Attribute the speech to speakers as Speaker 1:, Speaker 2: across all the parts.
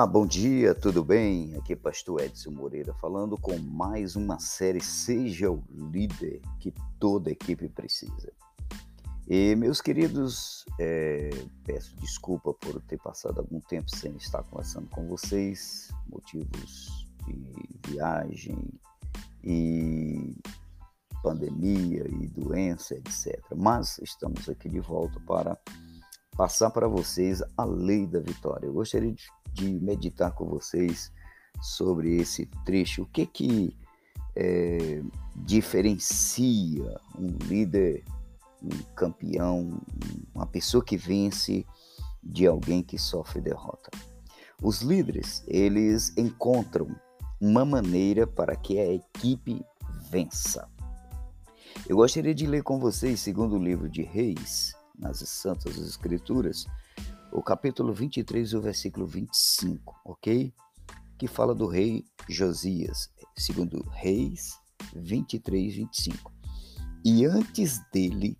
Speaker 1: Olá, bom dia, tudo bem? Aqui é Pastor Edson Moreira falando com mais uma série Seja o Líder que toda equipe precisa. E, meus queridos, é, peço desculpa por ter passado algum tempo sem estar conversando com vocês, motivos de viagem e pandemia e doença, etc. Mas estamos aqui de volta para passar para vocês a lei da vitória. Eu gostaria de de meditar com vocês sobre esse trecho. O que que é, diferencia um líder, um campeão, uma pessoa que vence de alguém que sofre derrota? Os líderes, eles encontram uma maneira para que a equipe vença. Eu gostaria de ler com vocês, segundo o livro de Reis, nas Santas Escrituras, o capítulo 23 e o versículo 25, ok? Que fala do rei Josias, segundo Reis 23, 25. E antes dele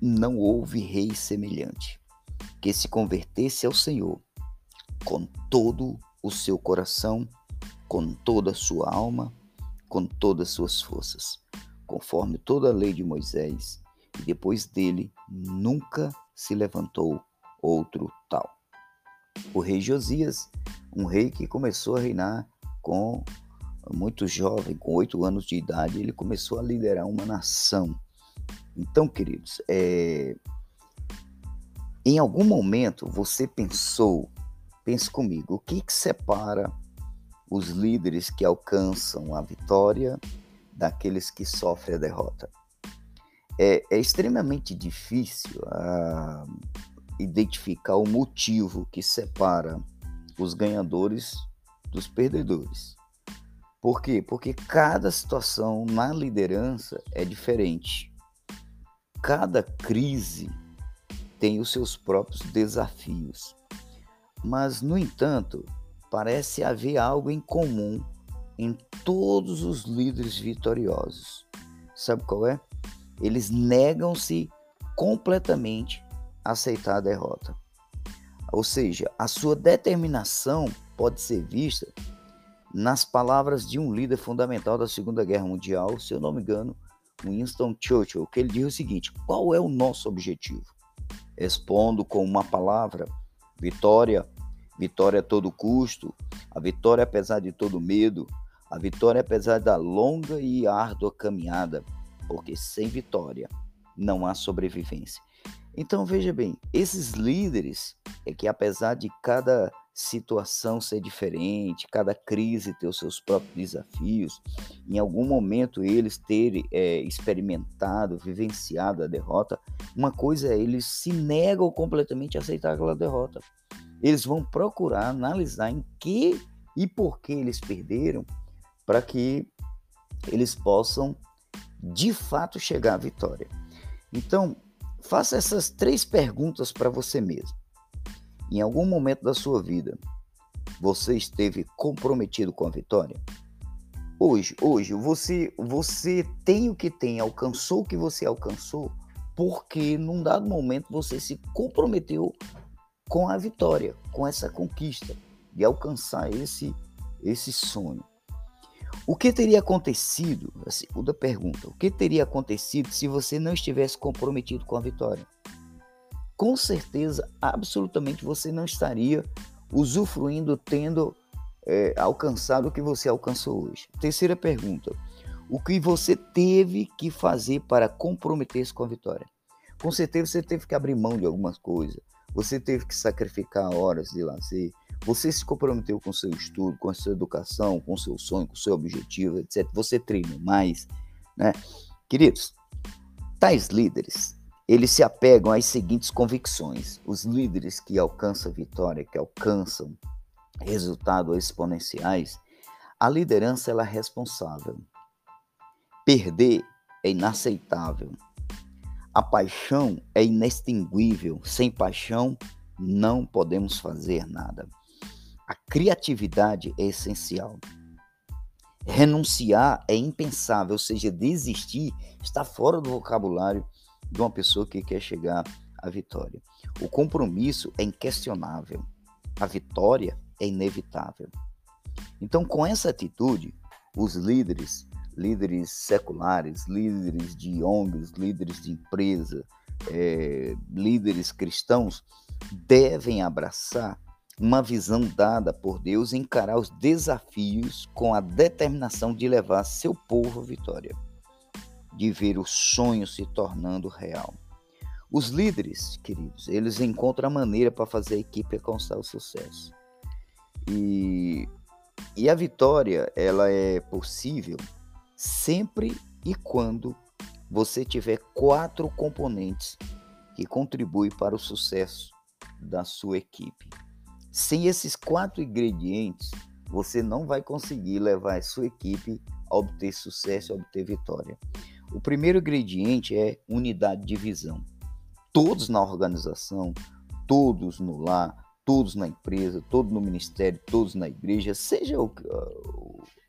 Speaker 1: não houve rei semelhante, que se convertesse ao Senhor com todo o seu coração, com toda a sua alma, com todas as suas forças, conforme toda a lei de Moisés, e depois dele nunca se levantou outro tal. O rei Josias, um rei que começou a reinar com muito jovem, com oito anos de idade, ele começou a liderar uma nação. Então, queridos, é... em algum momento você pensou, pense comigo, o que, que separa os líderes que alcançam a vitória daqueles que sofrem a derrota? É, é extremamente difícil a, identificar o motivo que separa os ganhadores dos perdedores. Por quê? Porque cada situação na liderança é diferente. Cada crise tem os seus próprios desafios. Mas, no entanto, parece haver algo em comum em todos os líderes vitoriosos. Sabe qual é? Eles negam-se completamente aceitar a derrota. Ou seja, a sua determinação pode ser vista nas palavras de um líder fundamental da Segunda Guerra Mundial, se eu não me engano, Winston Churchill, que ele diz o seguinte: qual é o nosso objetivo? Respondo com uma palavra: vitória. Vitória a todo custo, a vitória apesar de todo medo, a vitória apesar da longa e árdua caminhada, porque sem vitória não há sobrevivência. Então veja bem, esses líderes é que apesar de cada situação ser diferente, cada crise ter os seus próprios desafios, em algum momento eles terem é, experimentado, vivenciado a derrota, uma coisa é eles se negam completamente a aceitar aquela derrota. Eles vão procurar analisar em que e por que eles perderam, para que eles possam de fato chegar à vitória. Então, Faça essas três perguntas para você mesmo. Em algum momento da sua vida, você esteve comprometido com a vitória? Hoje, hoje, você, você tem o que tem, alcançou o que você alcançou, porque num dado momento você se comprometeu com a vitória, com essa conquista de alcançar esse esse sonho. O que teria acontecido? A segunda pergunta. O que teria acontecido se você não estivesse comprometido com a vitória? Com certeza, absolutamente, você não estaria usufruindo, tendo é, alcançado o que você alcançou hoje. Terceira pergunta. O que você teve que fazer para comprometer-se com a vitória? Com certeza você teve que abrir mão de algumas coisas. Você teve que sacrificar horas de lazer, você se comprometeu com seu estudo, com a sua educação, com seu sonho, com seu objetivo, etc. Você treina mais, né? Queridos, tais líderes, eles se apegam às seguintes convicções. Os líderes que alcançam vitória, que alcançam resultados exponenciais, a liderança ela é responsável. Perder é inaceitável. A paixão é inextinguível. Sem paixão, não podemos fazer nada. A criatividade é essencial. Renunciar é impensável, ou seja, desistir está fora do vocabulário de uma pessoa que quer chegar à vitória. O compromisso é inquestionável. A vitória é inevitável. Então, com essa atitude, os líderes, líderes seculares, líderes de ONGs, líderes de empresa, é, líderes cristãos, devem abraçar uma visão dada por Deus encarar os desafios com a determinação de levar seu povo à vitória, de ver o sonho se tornando real. Os líderes, queridos, eles encontram a maneira para fazer a equipe alcançar o sucesso. E, e a vitória, ela é possível sempre e quando você tiver quatro componentes que contribuem para o sucesso da sua equipe. Sem esses quatro ingredientes, você não vai conseguir levar a sua equipe a obter sucesso, a obter vitória. O primeiro ingrediente é unidade de visão todos na organização, todos no lar, todos na empresa, todos no ministério, todos na igreja, seja o,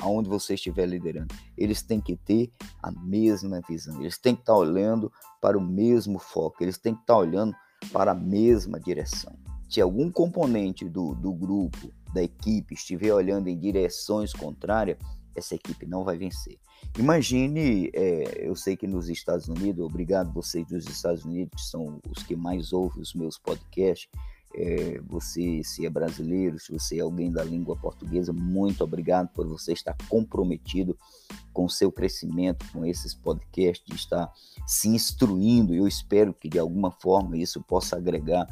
Speaker 1: aonde você estiver liderando, eles têm que ter a mesma visão, eles têm que estar olhando para o mesmo foco, eles têm que estar olhando para a mesma direção. Se algum componente do, do grupo, da equipe, estiver olhando em direções contrárias, essa equipe não vai vencer. Imagine, é, eu sei que nos Estados Unidos, obrigado vocês dos Estados Unidos, que são os que mais ouvem os meus podcasts. É, você, se é brasileiro, se você é alguém da língua portuguesa, muito obrigado por você estar comprometido com o seu crescimento, com esses podcasts, de estar se instruindo. Eu espero que de alguma forma isso possa agregar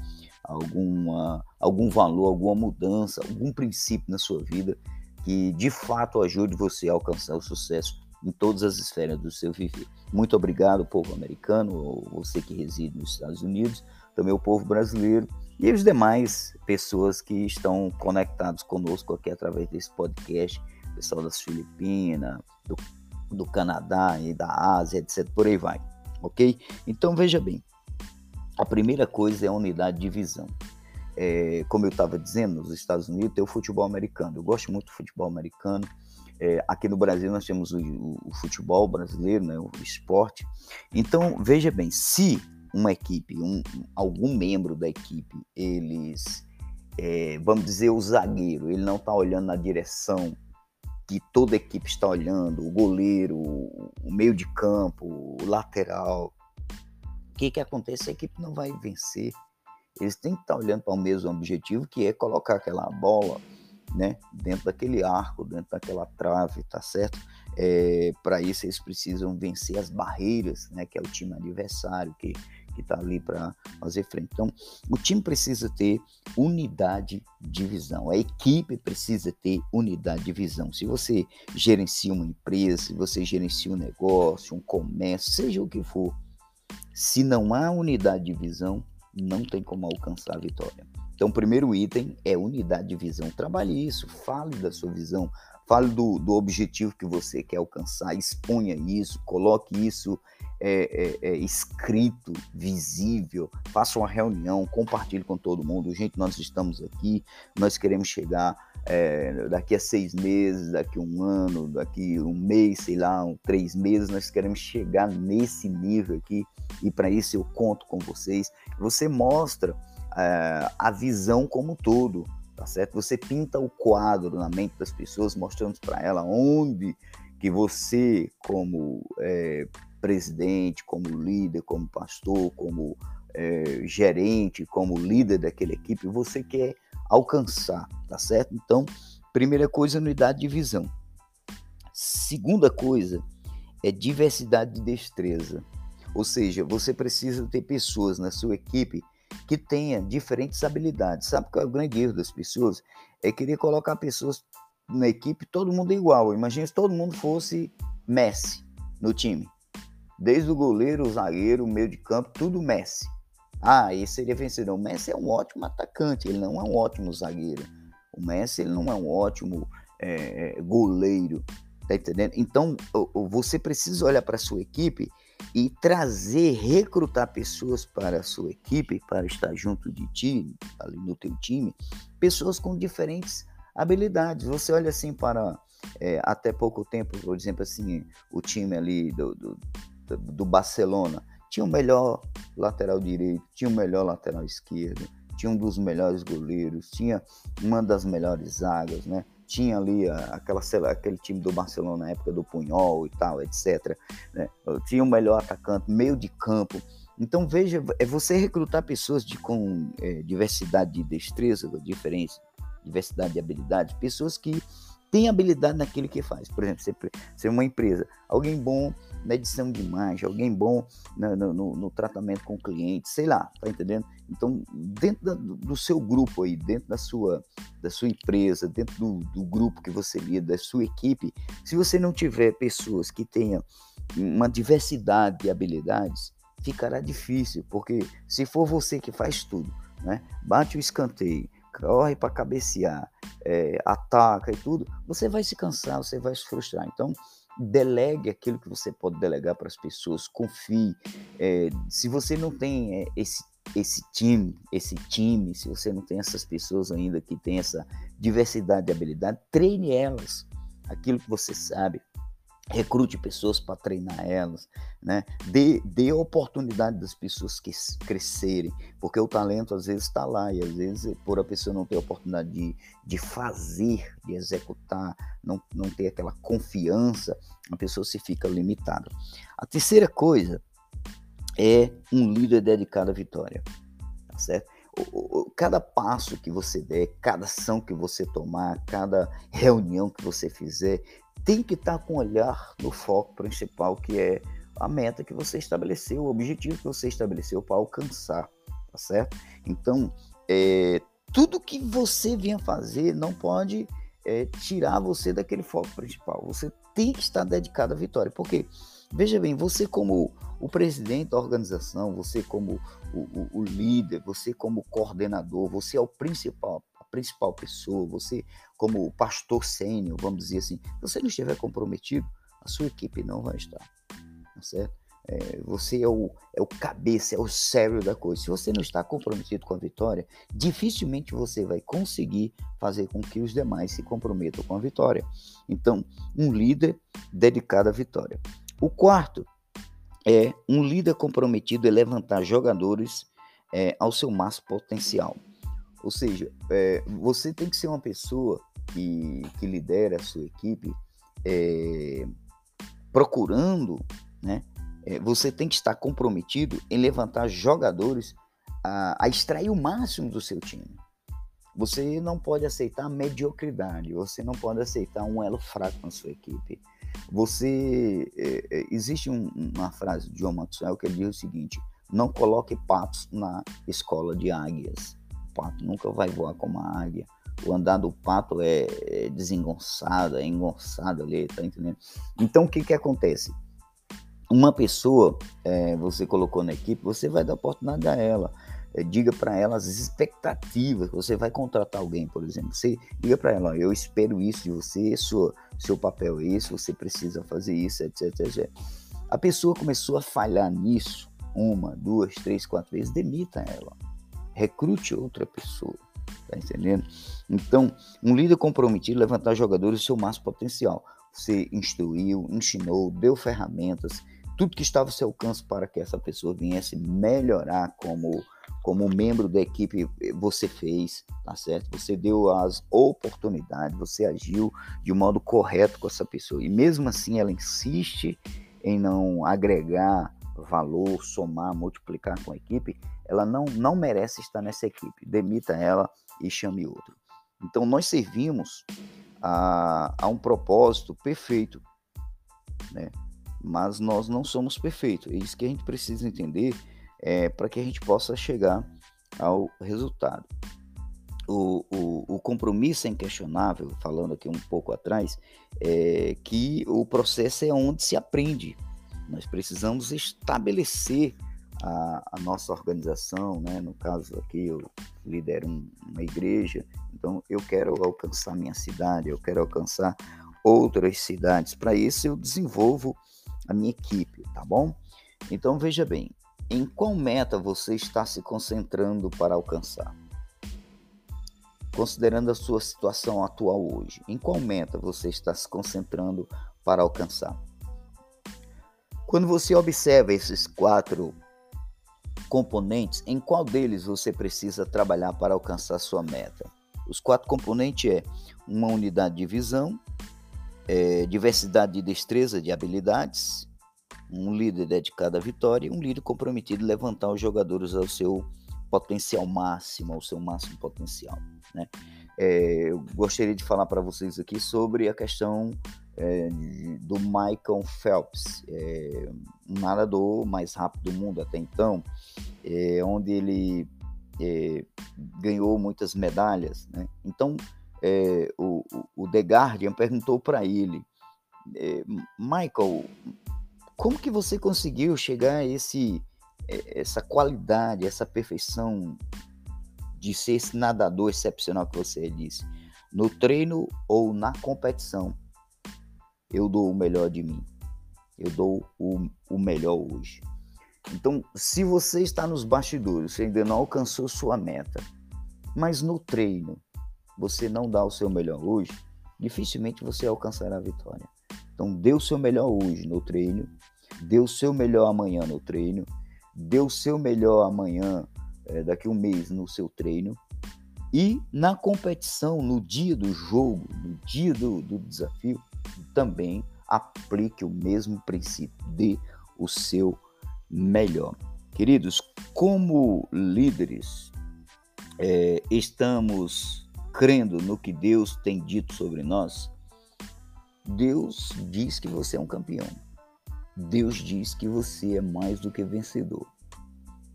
Speaker 1: alguma, algum valor, alguma mudança, algum princípio na sua vida que de fato ajude você a alcançar o sucesso em todas as esferas do seu viver. Muito obrigado, povo americano, você que reside nos Estados Unidos, também o povo brasileiro e as demais pessoas que estão conectados conosco aqui através desse podcast, pessoal das Filipinas, do, do Canadá e da Ásia, etc. Por aí vai, ok? Então veja bem, a primeira coisa é a unidade de visão é, como eu estava dizendo, nos Estados Unidos tem o futebol americano. Eu gosto muito do futebol americano. É, aqui no Brasil nós temos o, o, futebol brasileiro, né, o esporte. Então, veja bem, se uma equipe, um, algum membro da equipe, eles, é, vamos dizer, o zagueiro, ele não está olhando na direção que toda a equipe está olhando, o goleiro, o meio de campo, o lateral, que, que acontece? A equipe não vai vencer eles têm que estar olhando para o mesmo objetivo, que é colocar aquela bola né, dentro daquele arco, dentro daquela trave, tá certo? É, para isso eles precisam vencer as barreiras, né, que é o time adversário que que está ali para fazer frente. Então, o time precisa ter unidade de visão, a equipe precisa ter unidade de visão. Se você gerencia uma empresa, se você gerencia um negócio, um comércio, seja o que for, se não há unidade de visão, não tem como alcançar a vitória. Então, o primeiro item é unidade de visão. Trabalhe isso, fale da sua visão, fale do, do objetivo que você quer alcançar, exponha isso, coloque isso é, é, é, escrito, visível, faça uma reunião, compartilhe com todo mundo. Gente, nós estamos aqui, nós queremos chegar é, daqui a seis meses, daqui a um ano, daqui um mês, sei lá, um, três meses, nós queremos chegar nesse nível aqui e para isso eu conto com vocês. Você mostra é, a visão como um todo, tá certo? Você pinta o quadro na mente das pessoas, mostrando para ela onde que você, como é, presidente, como líder, como pastor, como é, gerente, como líder daquela equipe, você quer alcançar, tá certo? Então, primeira coisa, unidade de visão. Segunda coisa é diversidade de destreza. Ou seja, você precisa ter pessoas na sua equipe que tenha diferentes habilidades. Sabe qual é o grande erro das pessoas? É querer colocar pessoas na equipe, todo mundo igual. Imagina se todo mundo fosse Messi no time. Desde o goleiro, o zagueiro, o meio de campo, tudo Messi. Ah, esse seria vencedor. O Messi é um ótimo atacante, ele não é um ótimo zagueiro. O Messi ele não é um ótimo é, goleiro, tá entendendo? Então, você precisa olhar para sua equipe e trazer, recrutar pessoas para a sua equipe, para estar junto de ti, ali no teu time, pessoas com diferentes habilidades. Você olha assim para é, até pouco tempo, por exemplo, assim, o time ali do, do, do Barcelona tinha o melhor lateral direito, tinha o melhor lateral esquerdo, tinha um dos melhores goleiros, tinha uma das melhores zagas, né? Tinha ali aquela, aquele time do Barcelona na época do Punhol e tal, etc. Né? Tinha o melhor atacante, meio de campo. Então veja, é você recrutar pessoas de, com é, diversidade de destreza, diferença, diversidade de habilidades, pessoas que têm habilidade naquilo que faz. Por exemplo, você é uma empresa, alguém bom na edição de imagem, alguém bom no, no, no tratamento com o cliente, sei lá, tá entendendo? Então, dentro da, do seu grupo aí, dentro da sua, da sua empresa, dentro do, do grupo que você lida, da sua equipe, se você não tiver pessoas que tenham uma diversidade de habilidades, ficará difícil, porque se for você que faz tudo, né? Bate o escanteio, corre para cabecear, é, ataca e tudo, você vai se cansar, você vai se frustrar. Então, delegue aquilo que você pode delegar para as pessoas, confie. É, se você não tem é, esse esse time, esse time, se você não tem essas pessoas ainda que tem essa diversidade de habilidade, treine elas, aquilo que você sabe, recrute pessoas para treinar elas, né? Dê, dê oportunidade das pessoas que crescerem, porque o talento às vezes está lá e às vezes por a pessoa não ter oportunidade de, de fazer, de executar, não, não ter aquela confiança, a pessoa se fica limitada. A terceira coisa é um líder dedicado à vitória, tá certo? cada passo que você der, cada ação que você tomar, cada reunião que você fizer, tem que estar com o olhar no foco principal, que é a meta que você estabeleceu, o objetivo que você estabeleceu para alcançar, tá certo? Então, é, tudo que você venha fazer não pode é, tirar você daquele foco principal. Você tem que estar dedicado à vitória, porque veja bem, você como o presidente da organização, você como o, o, o líder, você como coordenador, você é o principal principal pessoa, você como pastor sênior, vamos dizer assim, se você não estiver comprometido, a sua equipe não vai estar, tá certo? É, você é o, é o cabeça, é o cérebro da coisa. Se você não está comprometido com a vitória, dificilmente você vai conseguir fazer com que os demais se comprometam com a vitória. Então, um líder dedicado à vitória. O quarto é um líder comprometido em levantar jogadores é, ao seu máximo potencial. Ou seja, é, você tem que ser uma pessoa que, que lidera a sua equipe é, procurando, né? É, você tem que estar comprometido em levantar jogadores a, a extrair o máximo do seu time. Você não pode aceitar mediocridade, você não pode aceitar um elo fraco na sua equipe. Você é, é existe um, uma frase de John Maxwell que ele diz o seguinte: não coloque patos na escola de águias pato nunca vai voar como uma águia. O andar do pato é, é desengonçado, é engonçado ali, tá entendendo? Então o que que acontece? Uma pessoa, é, você colocou na equipe, você vai dar oportunidade a ela. É, diga para ela as expectativas. Você vai contratar alguém, por exemplo. Você diga para ela: eu espero isso de você, sua, seu papel é esse, você precisa fazer isso, etc, etc. A pessoa começou a falhar nisso uma, duas, três, quatro vezes, demita ela recrute outra pessoa. Tá entendendo? Então, um líder comprometido levantar jogadores do seu máximo potencial. Você instruiu, ensinou, deu ferramentas, tudo que estava ao seu alcance para que essa pessoa viesse melhorar como como membro da equipe você fez, tá certo? Você deu as oportunidades, você agiu de um modo correto com essa pessoa. E mesmo assim ela insiste em não agregar valor, somar, multiplicar com a equipe, ela não, não merece estar nessa equipe. Demita ela e chame outro. Então nós servimos a, a um propósito perfeito, né? mas nós não somos perfeitos. É isso que a gente precisa entender é, para que a gente possa chegar ao resultado. O, o, o, compromisso é inquestionável, falando aqui um pouco atrás, é que o processo é onde se aprende. Nós precisamos estabelecer a, a, nossa organização, né? no caso aqui eu lidero um, uma igreja, então eu quero alcançar minha cidade, eu quero alcançar outras cidades. Para isso eu desenvolvo a minha equipe, tá bom? Então veja bem, em qual meta você está se concentrando para alcançar? Considerando a sua situação atual hoje, em qual meta você está se concentrando para alcançar? Quando você observa esses quatro componentes, em qual deles você precisa trabalhar para alcançar sua meta? Os quatro componentes é uma unidade de visão, é, diversidade de destreza, de habilidades, um líder dedicado à vitória e um líder comprometido em levantar os jogadores ao seu potencial máximo, ao seu máximo potencial. Né? É, eu gostaria de falar para vocês aqui sobre a questão é, do Michael Phelps, é, um nadador mais rápido do mundo até então, é, onde ele é, ganhou muitas medalhas. Né? Então, é, o, o The Guardian perguntou para ele, Michael, como que você conseguiu chegar a esse, essa qualidade, essa perfeição de ser esse nadador excepcional que você disse? No treino ou na competição, eu dou o melhor de mim. Eu dou o, o melhor hoje. Então, se você está nos bastidores, você ainda não alcançou sua meta, mas no treino você não dá o seu melhor hoje, dificilmente você alcançará a vitória. Então, dê o seu melhor hoje no treino, dê o seu melhor amanhã no treino, dê o seu melhor amanhã, é, daqui a um mês, no seu treino, e na competição, no dia do jogo, no dia do, do desafio, também aplique o mesmo princípio, dê o seu melhor. Queridos, como líderes, é, estamos crendo no que Deus tem dito sobre nós. Deus diz que você é um campeão. Deus diz que você é mais do que vencedor.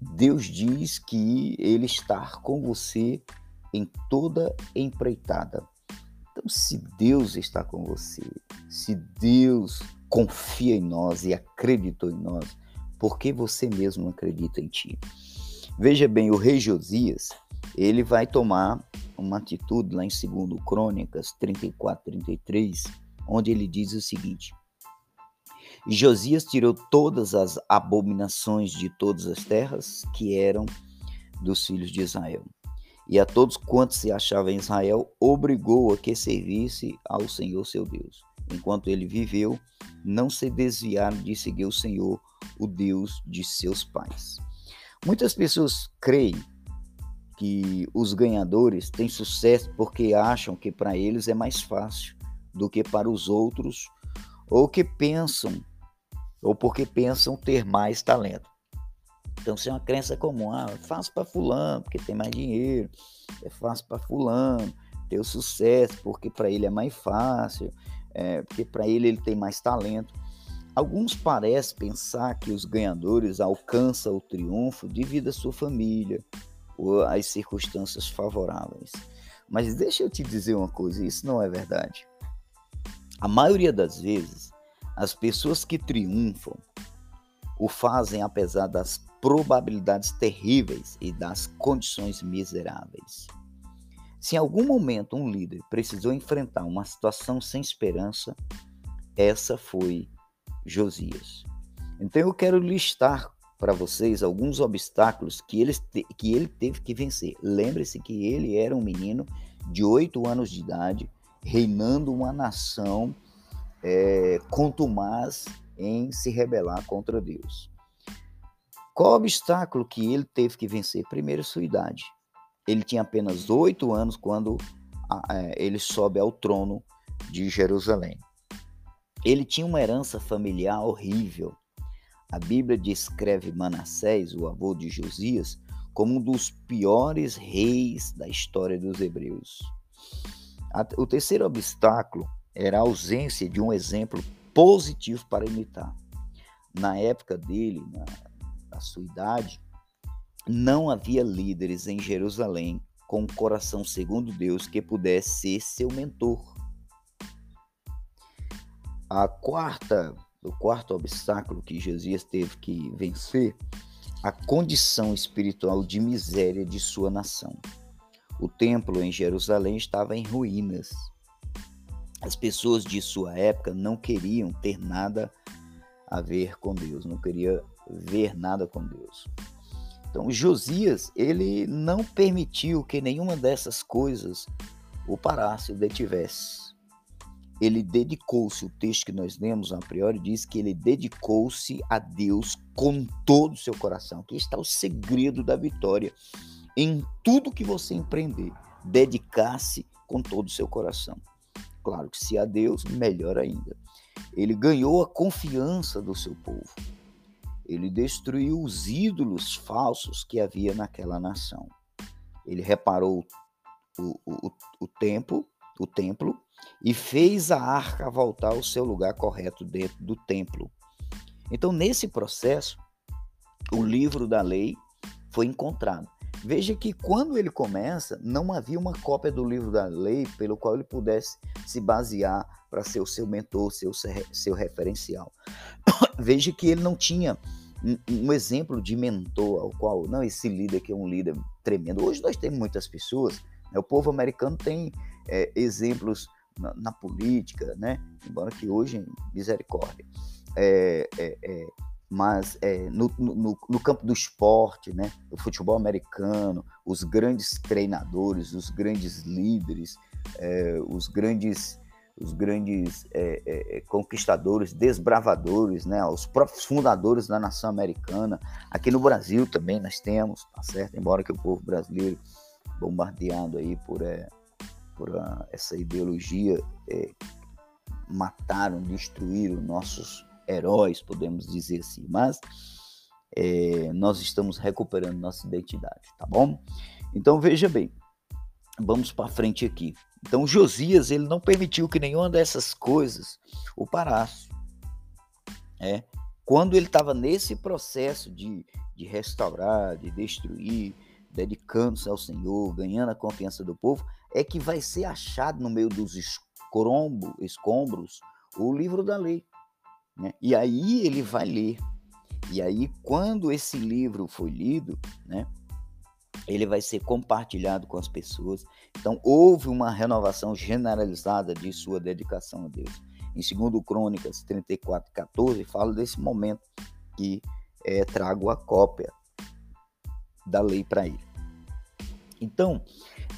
Speaker 1: Deus diz que Ele está com você em toda empreitada. Então, se Deus está com você, se Deus confia em nós e acreditou em nós, por que você mesmo acredita em ti? Veja bem, o rei Josias, ele vai tomar uma atitude lá em 2 Crônicas 34, 33, onde ele diz o seguinte: Josias tirou todas as abominações de todas as terras que eram dos filhos de Israel. E a todos quantos se achavam em Israel, obrigou a que servisse ao Senhor seu Deus. Enquanto ele viveu, não se desviaram de seguir o Senhor, o Deus de seus pais. Muitas pessoas creem que os ganhadores têm sucesso porque acham que para eles é mais fácil do que para os outros, ou que pensam, ou porque pensam ter mais talento. Então, isso é uma crença comum. Ah, é fácil para fulano, porque tem mais dinheiro. É fácil para fulano ter o sucesso, porque para ele é mais fácil, é, porque para ele ele tem mais talento. Alguns parecem pensar que os ganhadores alcançam o triunfo devido à sua família ou às circunstâncias favoráveis. Mas deixa eu te dizer uma coisa, isso não é verdade. A maioria das vezes, as pessoas que triunfam o fazem apesar das probabilidades terríveis e das condições miseráveis. Se em algum momento um líder precisou enfrentar uma situação sem esperança, essa foi Josias. Então eu quero listar para vocês alguns obstáculos que ele, que ele teve que vencer. Lembre-se que ele era um menino de oito anos de idade, reinando uma nação é, contumaz em se rebelar contra Deus. Qual obstáculo que ele teve que vencer? Primeiro, sua idade. Ele tinha apenas oito anos quando é, ele sobe ao trono de Jerusalém. Ele tinha uma herança familiar horrível. A Bíblia descreve Manassés, o avô de Josias, como um dos piores reis da história dos hebreus. O terceiro obstáculo era a ausência de um exemplo positivo para imitar. Na época dele, na, na sua idade, não havia líderes em Jerusalém com um coração segundo Deus que pudesse ser seu mentor. A quarta, o quarto obstáculo que Jesus teve que vencer, a condição espiritual de miséria de sua nação. O templo em Jerusalém estava em ruínas. As pessoas de sua época não queriam ter nada a ver com Deus, não queria ver nada com Deus. Então, Josias, ele não permitiu que nenhuma dessas coisas o parasse, o detivesse ele dedicou-se, o texto que nós lemos a priori diz que ele dedicou-se a Deus com todo o seu coração. Aqui está o segredo da vitória. Em tudo que você empreender, dedicar-se com todo o seu coração. Claro que se a Deus, melhor ainda. Ele ganhou a confiança do seu povo. Ele destruiu os ídolos falsos que havia naquela nação. Ele reparou o, o, o, templo, o templo e fez a arca voltar ao seu lugar correto dentro do templo. Então, nesse processo, o livro da lei foi encontrado. Veja que quando ele começa, não havia uma cópia do livro da lei pelo qual ele pudesse se basear para ser o seu mentor, seu, seu referencial. Veja que ele não tinha um, um, exemplo de mentor ao qual, não, esse líder aqui é um líder tremendo. Hoje nós temos muitas pessoas, né, o povo americano tem é, exemplos na, na, política, né? embora que hoje, misericórdia. É, é, é mas é, no, no, no, campo do esporte, né, o futebol americano, os grandes treinadores, os grandes líderes, é, os grandes, os grandes é, é, é conquistadores, desbravadores, né, os próprios fundadores da nação americana. Aqui no Brasil também nós temos, tá certo? Embora que o povo brasileiro bombardeado aí por, é, por a, ah, essa ideologia mataram, destruíram nossos heróis, podemos dizer assim, mas é, nós estamos recuperando nossa identidade, tá bom? Então veja bem, vamos para frente aqui. Então Josias ele não permitiu que nenhuma dessas coisas o parasse. É, quando ele estava nesse processo de, de restaurar, de destruir, dedicando-se ao Senhor, ganhando a confiança do povo, é que vai ser achado no meio dos escombo, escombros o livro da lei. Né? E aí ele vai ler. E aí, quando esse livro foi lido, né, ele vai ser compartilhado com as pessoas. Então, houve uma renovação generalizada de sua dedicação a Deus. Em 2 Crônicas 34, 14, fala desse momento que é, trago a cópia da lei para ele. Então,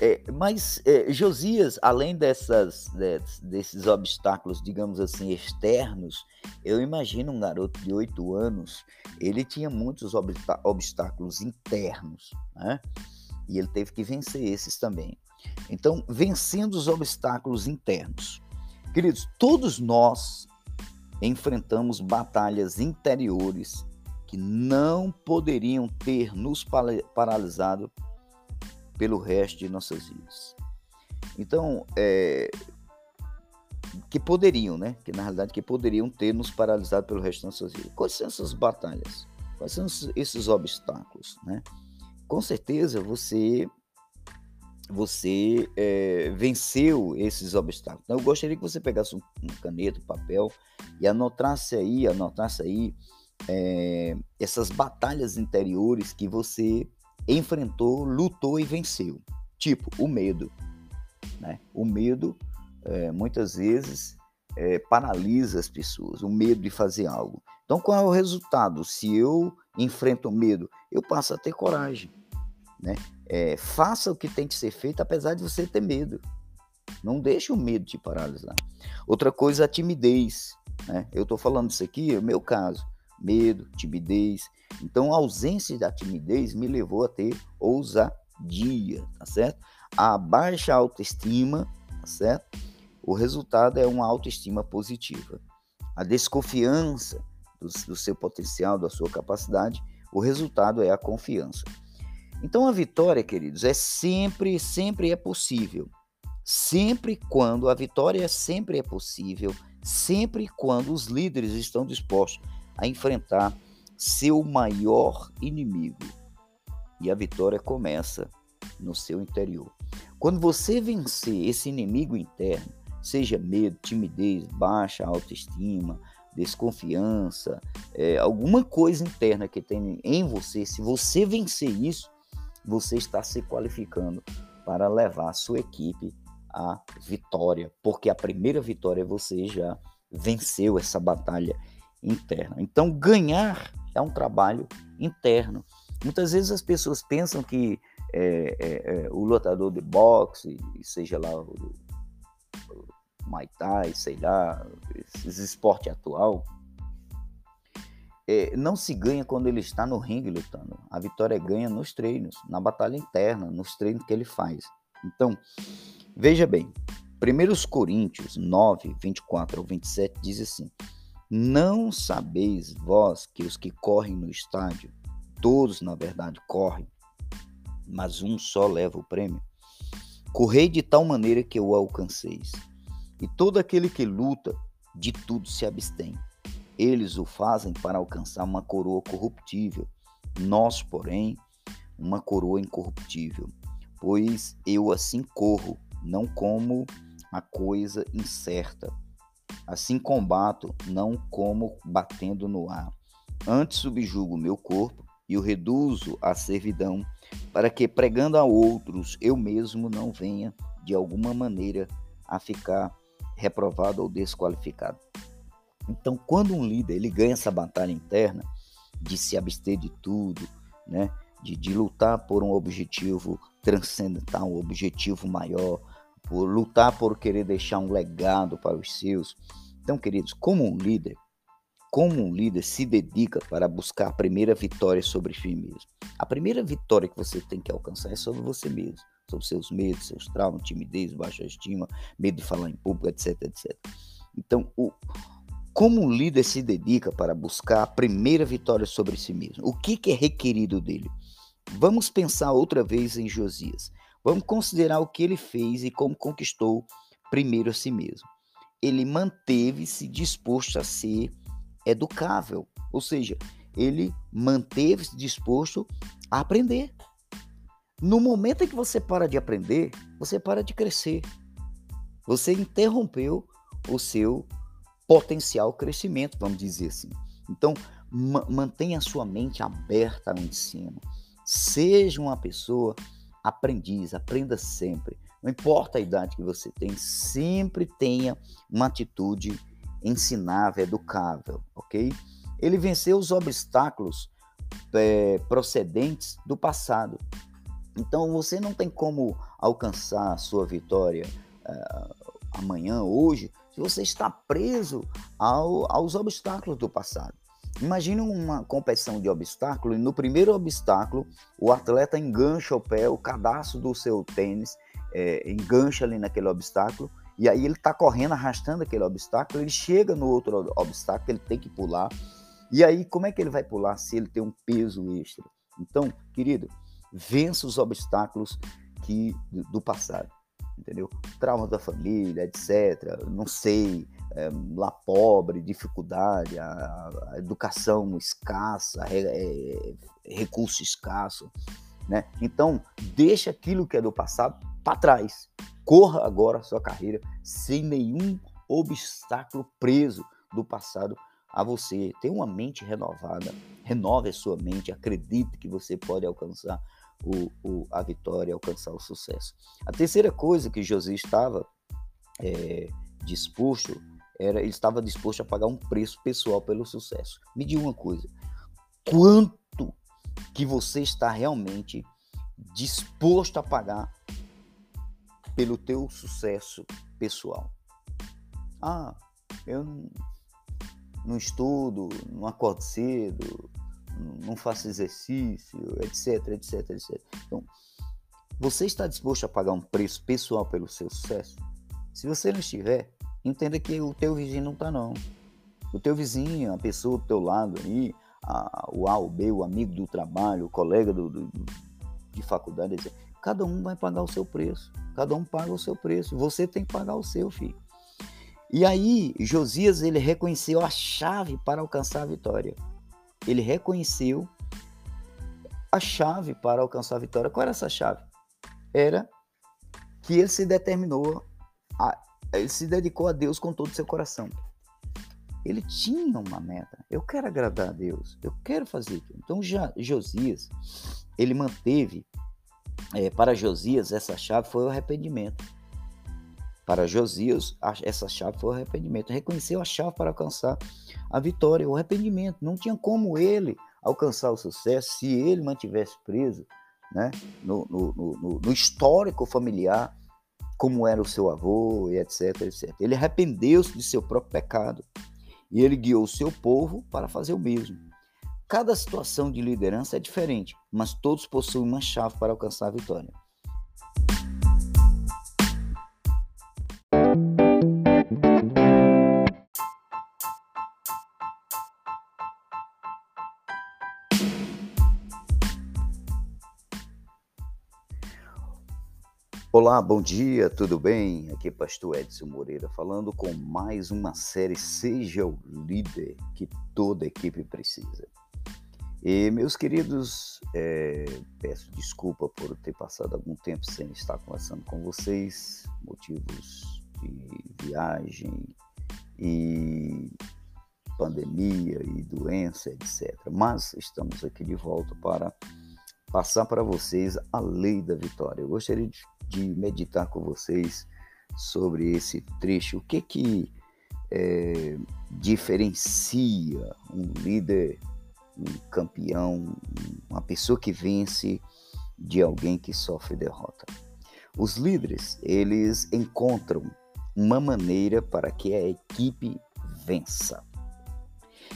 Speaker 1: é, mas é, Josias, além dessas, desses obstáculos, digamos assim, externos, eu imagino um garoto de oito anos, ele tinha muitos obstáculos internos, né? E ele teve que vencer esses também. Então, vencendo os obstáculos internos. Queridos, todos nós enfrentamos batalhas interiores que não poderiam ter nos paralisado pelo resto de nossas vidas. Então, é, que poderiam, né? Que na realidade que poderiam ter nos paralisado pelo resto de nossas vidas. Quais são essas batalhas? Quais são esses obstáculos, né? Com certeza você você é, venceu esses obstáculos. Então, eu gostaria que você pegasse um, um caneta, um papel e anotasse aí, anotasse aí é, essas batalhas interiores que você enfrentou, lutou e venceu. Tipo, o medo. Né? O medo, é, muitas vezes, é, paralisa as pessoas, o medo de fazer algo. Então, qual é o resultado? Se eu enfrento o medo, eu passo a ter coragem. Né? É, faça o que tem que ser feito, apesar de você ter medo. Não deixe o medo te paralisar. Outra coisa, a timidez. Né? Eu estou falando isso aqui, é o meu caso medo, timidez. Então, a ausência da timidez me levou a ter ousadia, tá certo? A baixa autoestima, tá certo? O resultado é uma autoestima positiva. A desconfiança do, do seu potencial, da sua capacidade, o resultado é a confiança. Então, a vitória, queridos, é sempre, sempre é possível. Sempre quando a vitória sempre é possível, sempre quando os líderes estão dispostos a enfrentar seu maior inimigo. E a vitória começa no seu interior. Quando você vencer esse inimigo interno, seja medo, timidez, baixa autoestima, desconfiança, é, alguma coisa interna que tem em você, se você vencer isso, você está se qualificando para levar a sua equipe à vitória, porque a primeira vitória você já venceu essa batalha interna. Então, ganhar é um trabalho interno. Muitas vezes as pessoas pensam que é, é, é, o lutador de boxe, seja lá o, Muay Thai, sei lá, esses esporte atual, é, não se ganha quando ele está no ringue lutando. A vitória ganha nos treinos, na batalha interna, nos treinos que ele faz. Então, veja bem, 1 Coríntios 9, 24 ao 27 diz assim: Não sabeis vós que os que correm no estádio, todos na verdade correm, mas um só leva o prêmio? Correi de tal maneira que o alcanceis. E todo aquele que luta, de tudo se abstém. Eles o fazem para alcançar uma coroa corruptível, nós, porém, uma coroa incorruptível. Pois eu assim corro, não como a coisa incerta. Assim combato, não como batendo no ar. Antes subjugo meu corpo e o reduzo à servidão, para que, pregando a outros, eu mesmo não venha, de alguma maneira, a ficar reprovado ou desqualificado. Então, quando um líder ele ganha essa batalha interna de se abster de tudo, né, de, de lutar por um objetivo transcendental, um objetivo maior, por lutar por querer deixar um legado para os seus. Então, queridos, como um líder, como um líder se dedica para buscar a primeira vitória sobre si mesmo. A primeira vitória que você tem que alcançar é sobre você mesmo, sobre seus medos, seus traumas, timidez, baixa estima, medo de falar em público, etc, etc. Então, o, como um líder se dedica para buscar a primeira vitória sobre si mesmo? O que, que é requerido dele? Vamos pensar outra vez em Josias. Vamos considerar o que ele fez e como conquistou primeiro a si mesmo. Ele manteve-se disposto a ser educável, ou seja, ele manteve-se disposto a aprender. No momento em que você para de aprender, você para de crescer. Você interrompeu o seu potencial crescimento, vamos dizer assim. Então, ma mantenha a sua mente aberta ao ensino. Seja uma pessoa aprendiz, aprenda sempre. Não importa a idade que você tem, sempre tenha uma atitude ensinável, educável, ok? Ele venceu os obstáculos é, procedentes do passado. Então você não tem como alcançar a sua vitória uh, amanhã, hoje, se você está preso ao, aos obstáculos do passado. Imagine uma competição de obstáculo e no primeiro obstáculo o atleta engancha o pé, o cadastro do seu tênis é, engancha ali naquele obstáculo e aí ele está correndo, arrastando aquele obstáculo, ele chega no outro obstáculo, ele tem que pular. E aí como é que ele vai pular se ele tem um peso extra? Então, querido, vença os obstáculos que do passado entendeu? Trauma da família, etc. Não sei, é, lá pobre, dificuldade, a, a educação escassa, é, recurso escasso, né? Então, deixa aquilo que é do passado para trás. Corra agora a sua carreira sem nenhum obstáculo preso do passado a você. Tenha uma mente renovada, renove a sua mente, acredite que você pode alcançar o, o, a vitória, alcançar o sucesso. A terceira coisa que José estava é, disposto era ele estava disposto a pagar um preço pessoal pelo sucesso. Me diga uma coisa: quanto que você está realmente disposto a pagar pelo teu sucesso pessoal? Ah, eu não, estudo, não acordo cedo, não faço exercício, etc, etc, etc. Então, você está disposto a pagar um preço pessoal pelo seu sucesso? Se você não estiver, entenda que o teu vizinho não está não. O teu vizinho, a pessoa do teu lado aí, a, o A, o B, o amigo do trabalho, o colega do, do, de faculdade, etc. Cada um vai pagar o seu preço. Cada um paga o seu preço. Você tem que pagar o seu, filho. E aí, Josias, ele reconheceu a chave para alcançar a vitória ele reconheceu a chave para alcançar a vitória. Qual era essa chave? Era que ele se determinou, a, ele se dedicou a Deus com todo o seu coração. Ele tinha uma meta. Eu quero agradar a Deus. Eu quero fazer isso. Então, já, Josias, ele manteve, é, para Josias, essa chave foi o arrependimento. Para Josias, essa chave foi o arrependimento. Reconheceu a chave para alcançar a vitória, o arrependimento. Não tinha como ele alcançar o sucesso se ele mantivesse preso né, no, no, no, no histórico familiar como era o seu avô, e etc, etc. Ele arrependeu-se de seu próprio pecado e ele guiou o seu povo para fazer o mesmo. Cada situação de liderança é diferente, mas todos possuem uma chave para alcançar a vitória. Olá, bom dia, tudo bem? Aqui é Pastor Edson Moreira falando com mais uma série Seja o Líder que toda equipe precisa. E meus queridos, é, peço desculpa por ter passado algum tempo sem estar conversando com vocês, motivos de viagem e pandemia e doença, etc. Mas estamos aqui de volta para passar para vocês a lei da vitória. Eu gostaria de de meditar com vocês sobre esse trecho. O que que é, diferencia um líder, um campeão, uma pessoa que vence de alguém que sofre derrota? Os líderes, eles encontram uma maneira para que a equipe vença.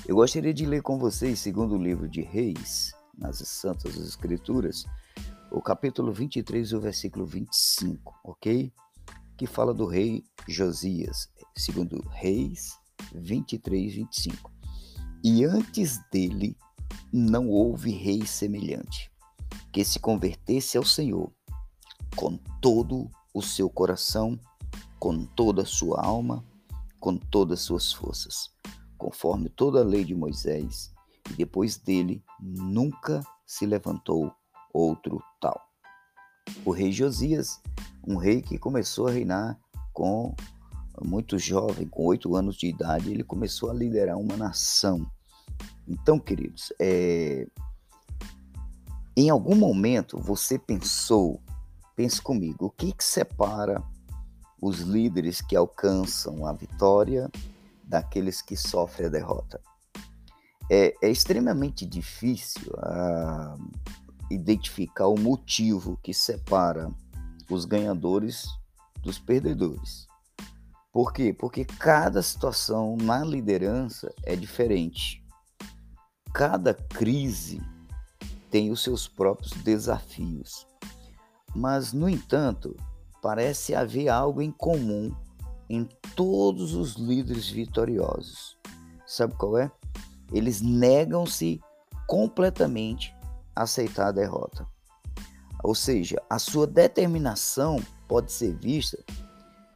Speaker 1: Eu gostaria de ler com vocês, segundo o livro de Reis, nas Santas Escrituras, o capítulo 23 e o versículo 25, ok? Que fala do rei Josias, segundo Reis 23, 25. E antes dele não houve rei semelhante, que se convertesse ao Senhor com todo o seu coração, com toda a sua alma, com todas as suas forças, conforme toda a lei de Moisés, e depois dele nunca se levantou outro tal. O rei Josias, um rei que começou a reinar com muito jovem, com oito anos de idade, ele começou a liderar uma nação. Então, queridos, é... em algum momento você pensou, pense comigo, o que, que separa os líderes que alcançam a vitória daqueles que sofrem a derrota? É, é extremamente difícil a, identificar o motivo que separa os ganhadores dos perdedores. Por quê? Porque cada situação na liderança é diferente. Cada crise tem os seus próprios desafios. Mas, no entanto, parece haver algo em comum em todos os líderes vitoriosos. Sabe qual é? Eles negam-se completamente aceitar a derrota. Ou seja, a sua determinação pode ser vista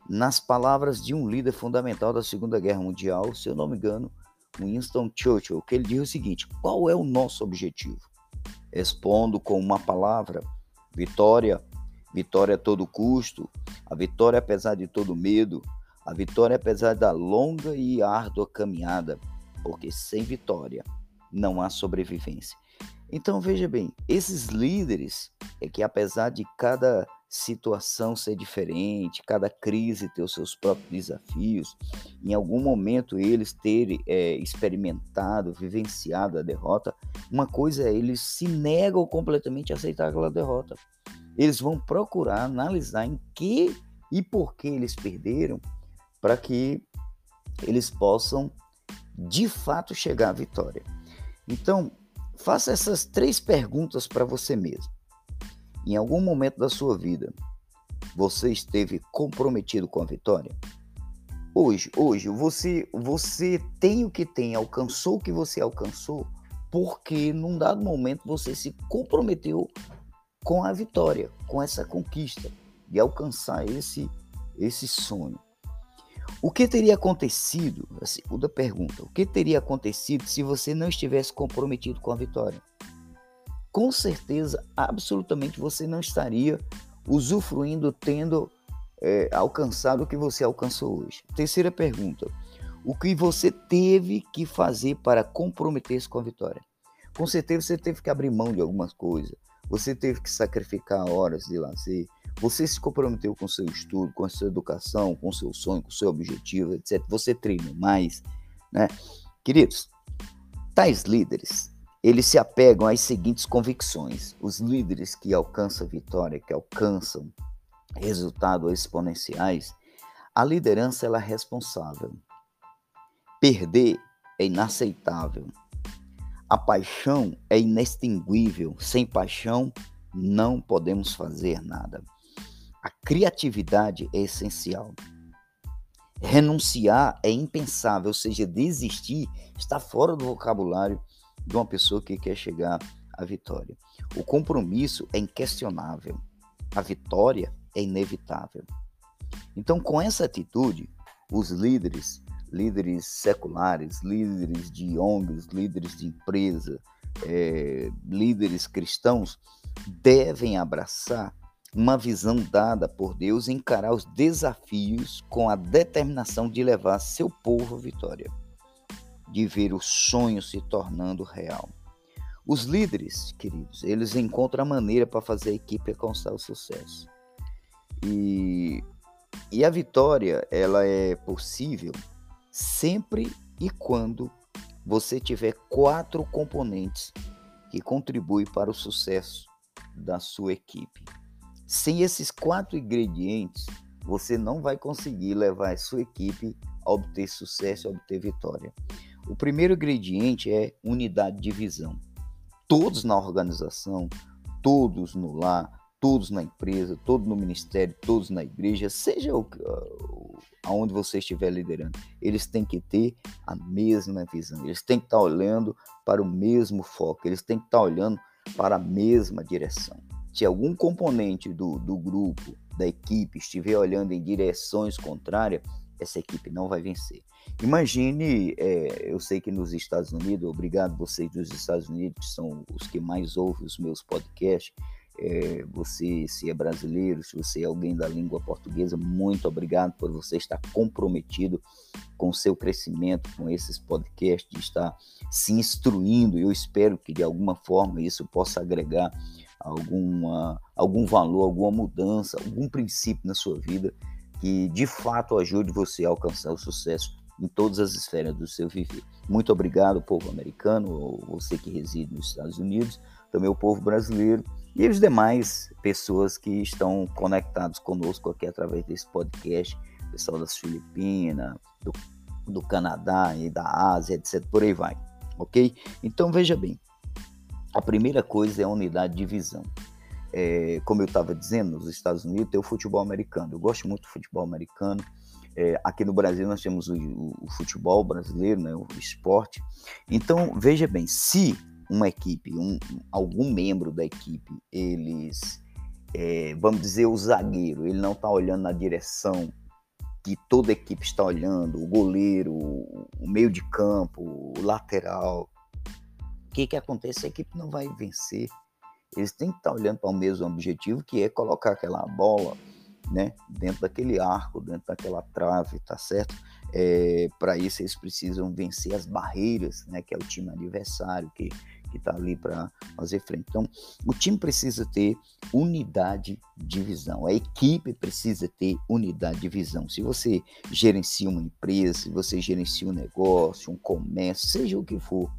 Speaker 1: nas palavras de um líder fundamental da Segunda Guerra Mundial, se eu não me engano, Winston Churchill, que ele diz o seguinte: qual é o nosso objetivo? Respondo com uma palavra: vitória. Vitória a todo custo, a vitória apesar de todo medo, a vitória apesar da longa e árdua caminhada, porque sem vitória não há sobrevivência. Então veja bem, esses líderes é que apesar de cada situação ser diferente, cada crise ter os seus próprios desafios, em algum momento eles terem é, experimentado, vivenciado a derrota, uma coisa é eles se negam completamente a aceitar aquela derrota. Eles vão procurar analisar em que e por que eles perderam para que eles possam de fato chegar à vitória. Então, Faça essas três perguntas para você mesmo. Em algum momento da sua vida, você esteve comprometido com a vitória? Hoje, hoje, você, você tem o que tem, alcançou o que você alcançou, porque num dado momento você se comprometeu com a vitória, com essa conquista de alcançar esse esse sonho. O que teria acontecido? A segunda pergunta. O que teria acontecido se você não estivesse comprometido com a vitória? Com certeza, absolutamente, você não estaria usufruindo, tendo é, alcançado o que você alcançou hoje. Terceira pergunta. O que você teve que fazer para comprometer-se com a vitória? Com certeza você teve que abrir mão de algumas coisas. Você teve que sacrificar horas de lazer, você se comprometeu com seu estudo, com a sua educação, com seu sonho, com seu objetivo, etc. Você treina mais, né? Queridos, tais líderes, eles se apegam às seguintes convicções. Os líderes que alcançam vitória, que alcançam resultados exponenciais, a liderança ela é responsável. Perder é inaceitável. A paixão é inextinguível. Sem paixão, não podemos fazer nada. A criatividade é essencial. Renunciar é impensável, ou seja, desistir está fora do vocabulário de uma pessoa que quer chegar à vitória. O compromisso é inquestionável. A vitória é inevitável. Então, com essa atitude, os líderes, líderes seculares, líderes de ONGs, líderes de empresa, é, líderes cristãos, devem abraçar uma visão dada por Deus encarar os desafios com a determinação de levar seu povo à vitória, de ver o sonho se tornando real. Os líderes, queridos, eles encontram a maneira para fazer a equipe alcançar o sucesso. E, e a vitória, ela é possível sempre e quando você tiver quatro componentes que contribuem para o sucesso da sua equipe. Sem esses quatro ingredientes, você não vai conseguir levar a sua equipe a obter sucesso, a obter vitória. O primeiro ingrediente é unidade de visão. Todos na organização, todos no lar, todos na empresa, todos no ministério, todos na igreja, seja o, aonde você estiver liderando, eles têm que ter a mesma visão, eles têm que estar olhando para o mesmo foco, eles têm que estar olhando para a mesma direção. Se algum componente do, do grupo, da equipe, estiver olhando em direções contrárias, essa equipe não vai vencer. Imagine, é, eu sei que nos Estados Unidos, obrigado vocês dos Estados Unidos, que são os que mais ouvem os meus podcasts, é, você, se é brasileiro, se você é alguém da língua portuguesa, muito obrigado por você estar comprometido com o seu crescimento, com esses podcasts, de estar se instruindo. Eu espero que de alguma forma isso possa agregar alguma, algum valor, alguma mudança, algum princípio na sua vida que de fato ajude você a alcançar o sucesso em todas as esferas do seu viver. Muito obrigado, povo americano, você que reside nos Estados Unidos, também o povo brasileiro e as demais pessoas que estão conectados conosco aqui através desse podcast, pessoal das Filipinas, do, do Canadá e da Ásia, etc. Por aí vai, ok? Então veja bem, a primeira coisa é a unidade de visão. É, como eu estava dizendo, nos Estados Unidos tem o futebol americano. Eu gosto muito do futebol americano. É, aqui no Brasil nós temos o, o, futebol brasileiro, né, o esporte. Então veja bem, se uma equipe, um, algum membro da equipe, eles, é, vamos dizer, o zagueiro, ele não está olhando na direção que toda equipe está olhando, o goleiro, o meio de campo, o lateral. Que, que acontece? A equipe não vai vencer. Eles têm que estar tá olhando para o mesmo objetivo, que é colocar aquela bola né, dentro daquele arco, dentro daquela trave, tá certo? É, para isso eles precisam vencer as barreiras, né, que é o time adversário, que que está ali para fazer frente. Então, o time precisa ter unidade de visão, a equipe precisa ter unidade de visão. Se você gerencia uma empresa, se você gerencia um negócio, um comércio, seja o que for,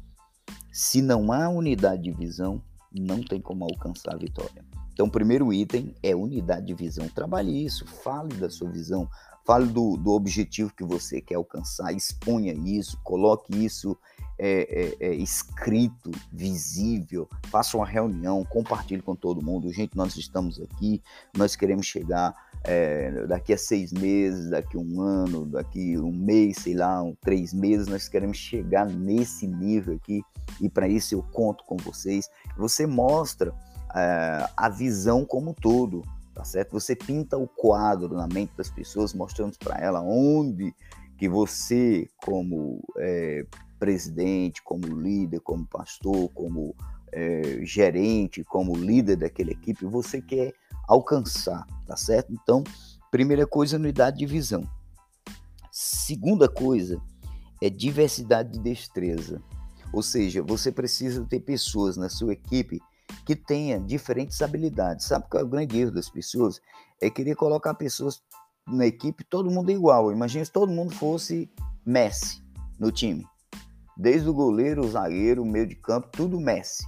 Speaker 1: se não há unidade de visão, não tem como alcançar a vitória. Então, o primeiro item é unidade de visão. Trabalhe isso, fale da sua visão, fale do, do objetivo que você quer alcançar, exponha isso, coloque isso é, é, é, escrito, visível, faça uma reunião, compartilhe com todo mundo. Gente, nós estamos aqui, nós queremos chegar é, daqui a seis meses, daqui um ano, daqui um mês, sei lá, um, três meses, nós queremos chegar nesse nível aqui e para isso eu conto com vocês. Você mostra é, a visão como um todo, tá certo? Você pinta o quadro na mente das pessoas, mostrando para ela onde que você, como é, presidente, como líder, como pastor, como é, gerente, como líder daquela equipe, você quer alcançar, tá certo? Então, primeira coisa, unidade de visão. Segunda coisa é diversidade de destreza. Ou seja, você precisa ter pessoas na sua equipe que tenha diferentes habilidades. Sabe qual é o grande erro das pessoas? É querer colocar pessoas na equipe, todo mundo igual. Imagina se todo mundo fosse Messi no time. Desde o goleiro, o zagueiro, o meio de campo, tudo Messi.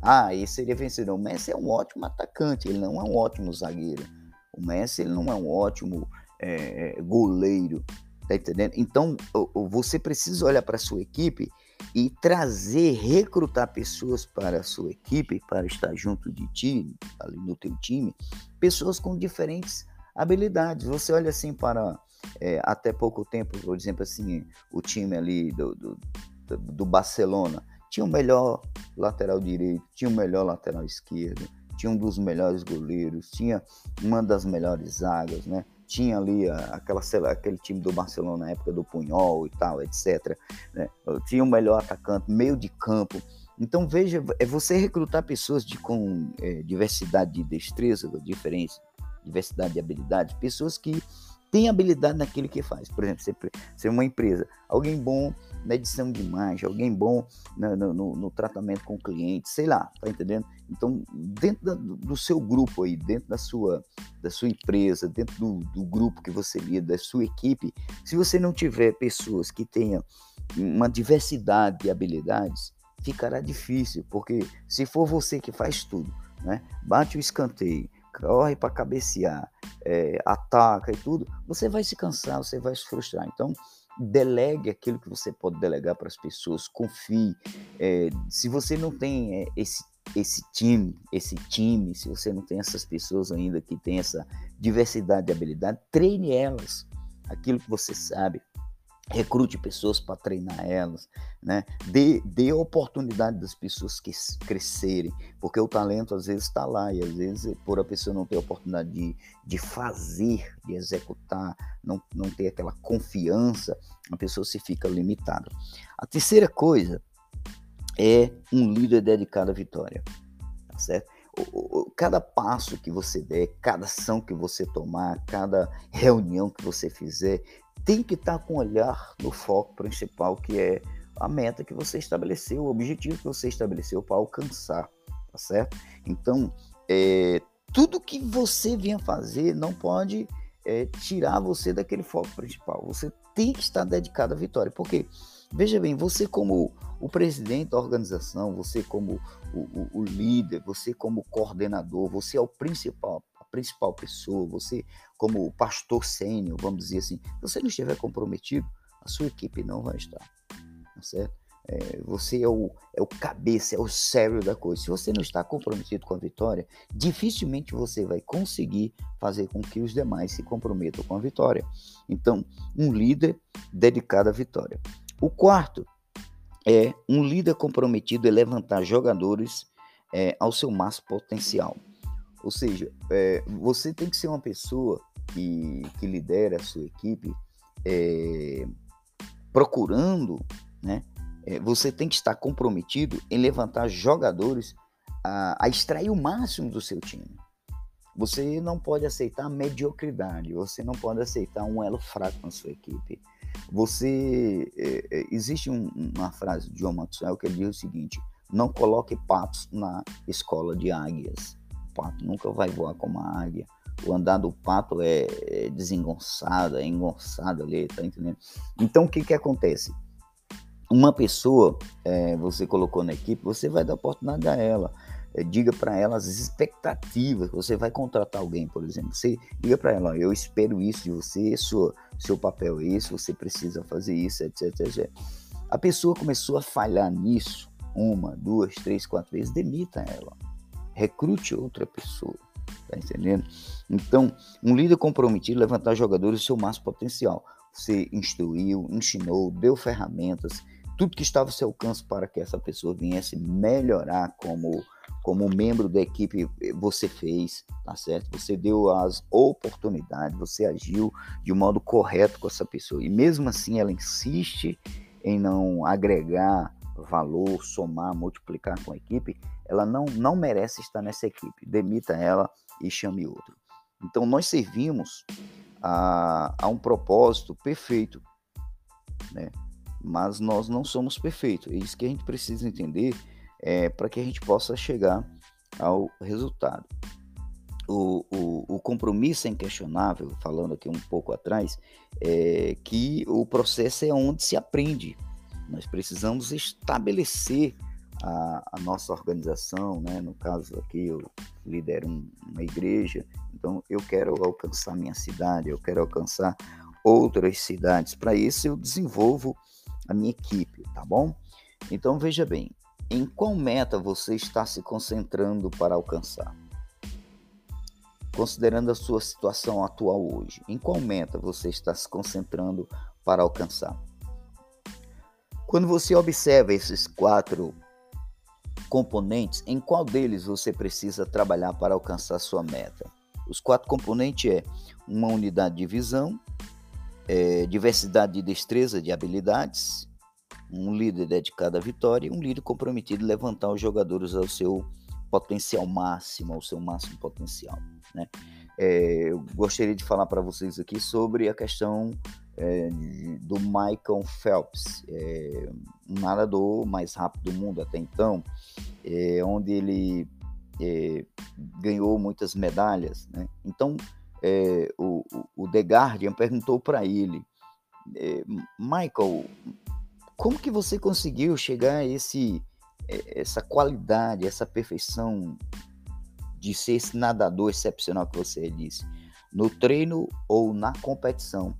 Speaker 1: Ah, esse seria vencedor. O Messi é um ótimo atacante, ele não é um ótimo zagueiro. O Messi ele não é um ótimo é, goleiro, tá entendendo? Então você precisa olhar para sua equipe e trazer, recrutar pessoas para a sua equipe, para estar junto de ti, ali no teu time, pessoas com diferentes habilidades. Você olha assim para é, até pouco tempo, por exemplo, assim, o time ali do, do, do Barcelona tinha o melhor lateral direito, tinha o melhor lateral esquerdo, tinha um dos melhores goleiros, tinha uma das melhores zagas, né? Tinha ali aquela, aquele time do Barcelona na época do Punhol e tal, etc. Né? Tinha o melhor atacante, meio de campo. Então veja, é você recrutar pessoas de, com é, diversidade de destreza, diferença, diversidade de habilidades, pessoas que têm habilidade naquilo que faz. Por exemplo, você é uma empresa, alguém bom na edição de imagem, alguém bom no, no, no tratamento com o cliente, sei lá, tá entendendo? Então, dentro da, do seu grupo aí, dentro da sua, da sua empresa, dentro do, do grupo que você lida, da sua equipe, se você não tiver pessoas que tenham uma diversidade de habilidades, ficará difícil, porque se for você que faz tudo, né? Bate o escanteio, corre para cabecear, é, ataca e tudo, você vai se cansar, você vai se frustrar. Então, delegue aquilo que você pode delegar para as pessoas, confie. É, se você não tem é, esse, esse time, esse time, se você não tem essas pessoas ainda que tem essa diversidade de habilidade, treine elas, aquilo que você sabe, recrute pessoas para treinar elas, né? Dê, dê oportunidade das pessoas que crescerem, porque o talento às vezes está lá e às vezes por a pessoa não ter a oportunidade de, de fazer, de executar, não, não ter aquela confiança, a pessoa se fica limitada. A terceira coisa é um líder dedicado à vitória, tá certo? cada passo que você der, cada ação que você tomar, cada reunião que você fizer, tem que estar com o olhar no foco principal, que é a meta que você estabeleceu, o objetivo que você estabeleceu para alcançar, tá certo? Então, é, tudo que você venha fazer não pode é, tirar você daquele foco principal. Você tem que estar dedicado à vitória, porque veja bem, você como o presidente da organização, você como o, o, o líder, você como coordenador, você é o principal principal pessoa, você como pastor sênior, vamos dizer assim, se você não estiver comprometido, a sua equipe não vai estar, tá certo? É, você é o, é o cabeça, é o cérebro da coisa. Se você não está comprometido com a vitória, dificilmente você vai conseguir fazer com que os demais se comprometam com a vitória. Então, um líder dedicado à vitória. O quarto é um líder comprometido em levantar jogadores é, ao seu máximo potencial. Ou seja, é, você tem que ser uma pessoa que, que lidera a sua equipe é, procurando, né? É, você tem que estar comprometido em levantar jogadores a, a extrair o máximo do seu time. Você não pode aceitar mediocridade, você não pode aceitar um elo fraco na sua equipe. Você é, é, existe um, uma frase de John Maxwell que diz o seguinte: não coloque patos na escola de águias pato nunca vai voar como a águia. O andar do pato é, é desengonçado, é engonçado ali, tá entendendo? Então o que que acontece? Uma pessoa, é, você colocou na equipe, você vai dar oportunidade a ela. É, diga para ela as expectativas. Você vai contratar alguém, por exemplo. Você diga para ela: eu espero isso de você, sua, seu papel é esse, você precisa fazer isso, etc, etc. A pessoa começou a falhar nisso uma, duas, três, quatro vezes, demita ela recrute outra pessoa. Tá entendendo? Então, um líder comprometido levantar jogadores do seu máximo potencial. Você instruiu, ensinou, deu ferramentas, tudo que estava ao seu alcance para que essa pessoa viesse melhorar como como membro da equipe você fez, tá certo? Você deu as oportunidades, você agiu de modo correto com essa pessoa. E mesmo assim ela insiste em não agregar valor, somar, multiplicar com a equipe, ela não, não merece estar nessa equipe. Demita ela e chame outro. Então nós servimos a, a um propósito perfeito, né? mas nós não somos perfeitos. É isso que a gente precisa entender é, para que a gente possa chegar ao resultado. O, o, o, compromisso é inquestionável, falando aqui um pouco atrás, é que o processo é onde se aprende. Nós precisamos estabelecer a, a nossa organização, né? no caso aqui, o, lidero um, uma igreja, então eu quero alcançar minha cidade, eu quero alcançar outras cidades. Para isso eu desenvolvo a minha equipe, tá bom? Então veja bem, em qual meta você está se concentrando para alcançar? Considerando a sua situação atual hoje, em qual meta você está se concentrando para alcançar? Quando você observa esses quatro componentes, em qual deles você precisa trabalhar para alcançar sua meta? Os quatro componentes é uma unidade de visão, é, diversidade de destreza, de habilidades, um líder dedicado à vitória e um líder comprometido em levantar os jogadores ao seu potencial máximo, ao seu máximo potencial. Né? É, eu gostaria de falar para vocês aqui sobre a questão é, do Michael Phelps, é, um nadador mais rápido do mundo até então, é, onde ele é, ganhou muitas medalhas. Né? Então, é, o, o The Guardian perguntou para ele, é, Michael, como que você conseguiu chegar a esse, essa qualidade, essa perfeição de ser esse nadador excepcional que você disse? No treino ou na competição,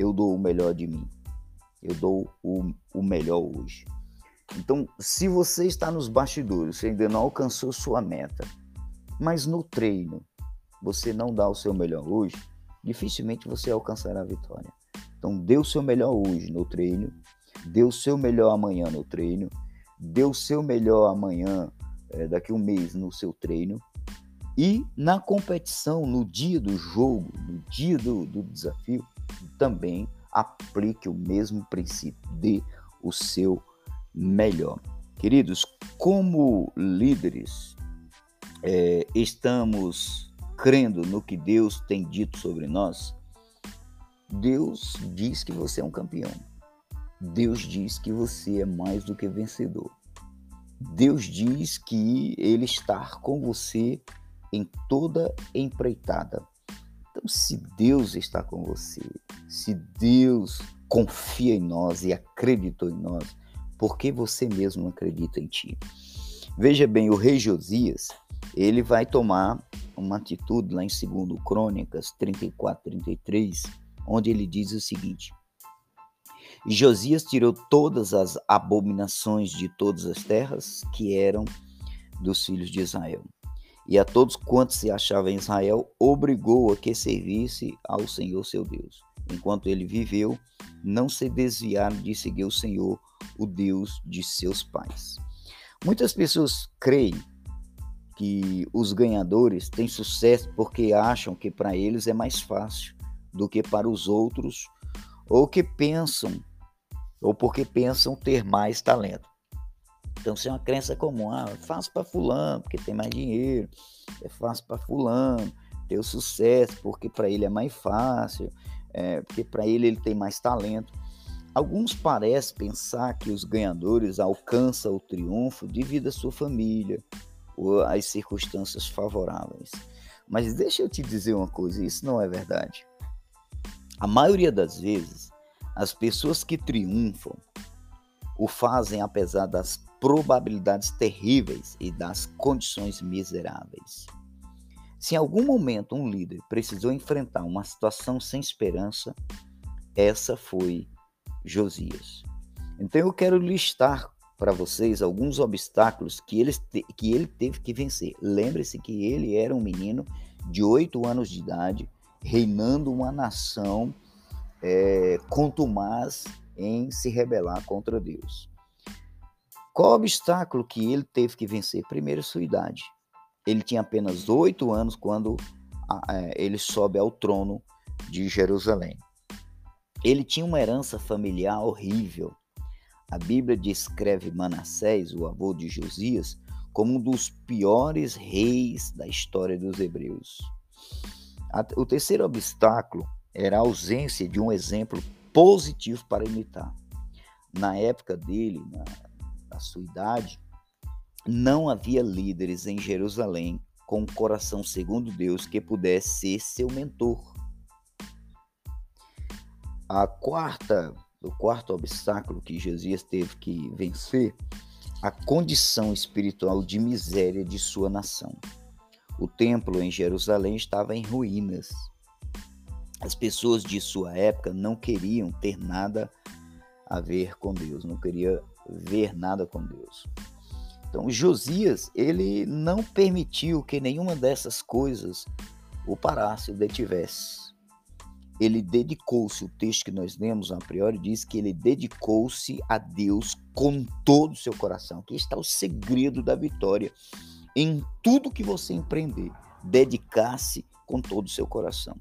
Speaker 1: eu dou o melhor de mim. Eu dou o, o melhor hoje. Então, se você está nos bastidores, você ainda não alcançou sua meta, mas no treino você não dá o seu melhor hoje, dificilmente você alcançará a vitória. Então, dê o seu melhor hoje no treino, dê o seu melhor amanhã no treino, dê o seu melhor amanhã, é, daqui a um mês, no seu treino. E na competição, no dia do jogo, no dia do, do desafio, também aplique o mesmo princípio, dê o seu melhor. Queridos, como líderes, é, estamos crendo no que Deus tem dito sobre nós, Deus diz que você é um campeão. Deus diz que você é mais do que vencedor. Deus diz que Ele está com você em toda empreitada. Então, se Deus está com você, se Deus confia em nós e acreditou em nós, por que você mesmo não acredita em ti? Veja bem, o rei Josias, ele vai tomar uma atitude lá em 2 Crônicas 34, 33, onde ele diz o seguinte: Josias tirou todas as abominações de todas as terras que eram dos filhos de Israel. E a todos quantos se achavam em Israel, obrigou a que servisse ao Senhor seu Deus. Enquanto ele viveu, não se desviaram de seguir o Senhor, o Deus de seus pais. Muitas pessoas creem que os ganhadores têm sucesso porque acham que para eles é mais fácil do que para os outros, ou que pensam, ou porque pensam ter mais talento. Então, isso é uma crença comum. Ah, fácil para fulano, porque tem mais dinheiro. É fácil para fulano ter o sucesso, porque para ele é mais fácil, é, porque para ele ele tem mais talento. Alguns parecem pensar que os ganhadores alcançam o triunfo devido à sua família, as circunstâncias favoráveis. Mas deixa eu te dizer uma coisa, isso não é verdade. A maioria das vezes, as pessoas que triunfam o fazem apesar das probabilidades terríveis e das condições miseráveis. Se em algum momento um líder precisou enfrentar uma situação sem esperança, essa foi Josias. Então eu quero listar para vocês alguns obstáculos que ele, que ele teve que vencer. Lembre-se que ele era um menino de 8 anos de idade, reinando uma nação é, contumaz em se rebelar contra Deus. Qual obstáculo que ele teve que vencer? Primeiro, sua idade. Ele tinha apenas 8 anos quando é, ele sobe ao trono de Jerusalém. Ele tinha uma herança familiar horrível. A Bíblia descreve Manassés, o avô de Josias, como um dos piores reis da história dos hebreus. O terceiro obstáculo era a ausência de um exemplo positivo para imitar. Na época dele, na sua idade, não havia líderes em Jerusalém com um coração segundo Deus que pudesse ser seu mentor. A quarta o quarto obstáculo que Josias teve que vencer, a condição espiritual de miséria de sua nação. O templo em Jerusalém estava em ruínas. As pessoas de sua época não queriam ter nada a ver com Deus, não queria ver nada com Deus. Então, Josias, ele não permitiu que nenhuma dessas coisas o parasse, o detivesse. Ele dedicou-se, o texto que nós lemos a priori diz que ele dedicou-se a Deus com todo o seu coração. Aqui está o segredo da vitória. Em tudo que você empreender, dedicar-se com todo o seu coração.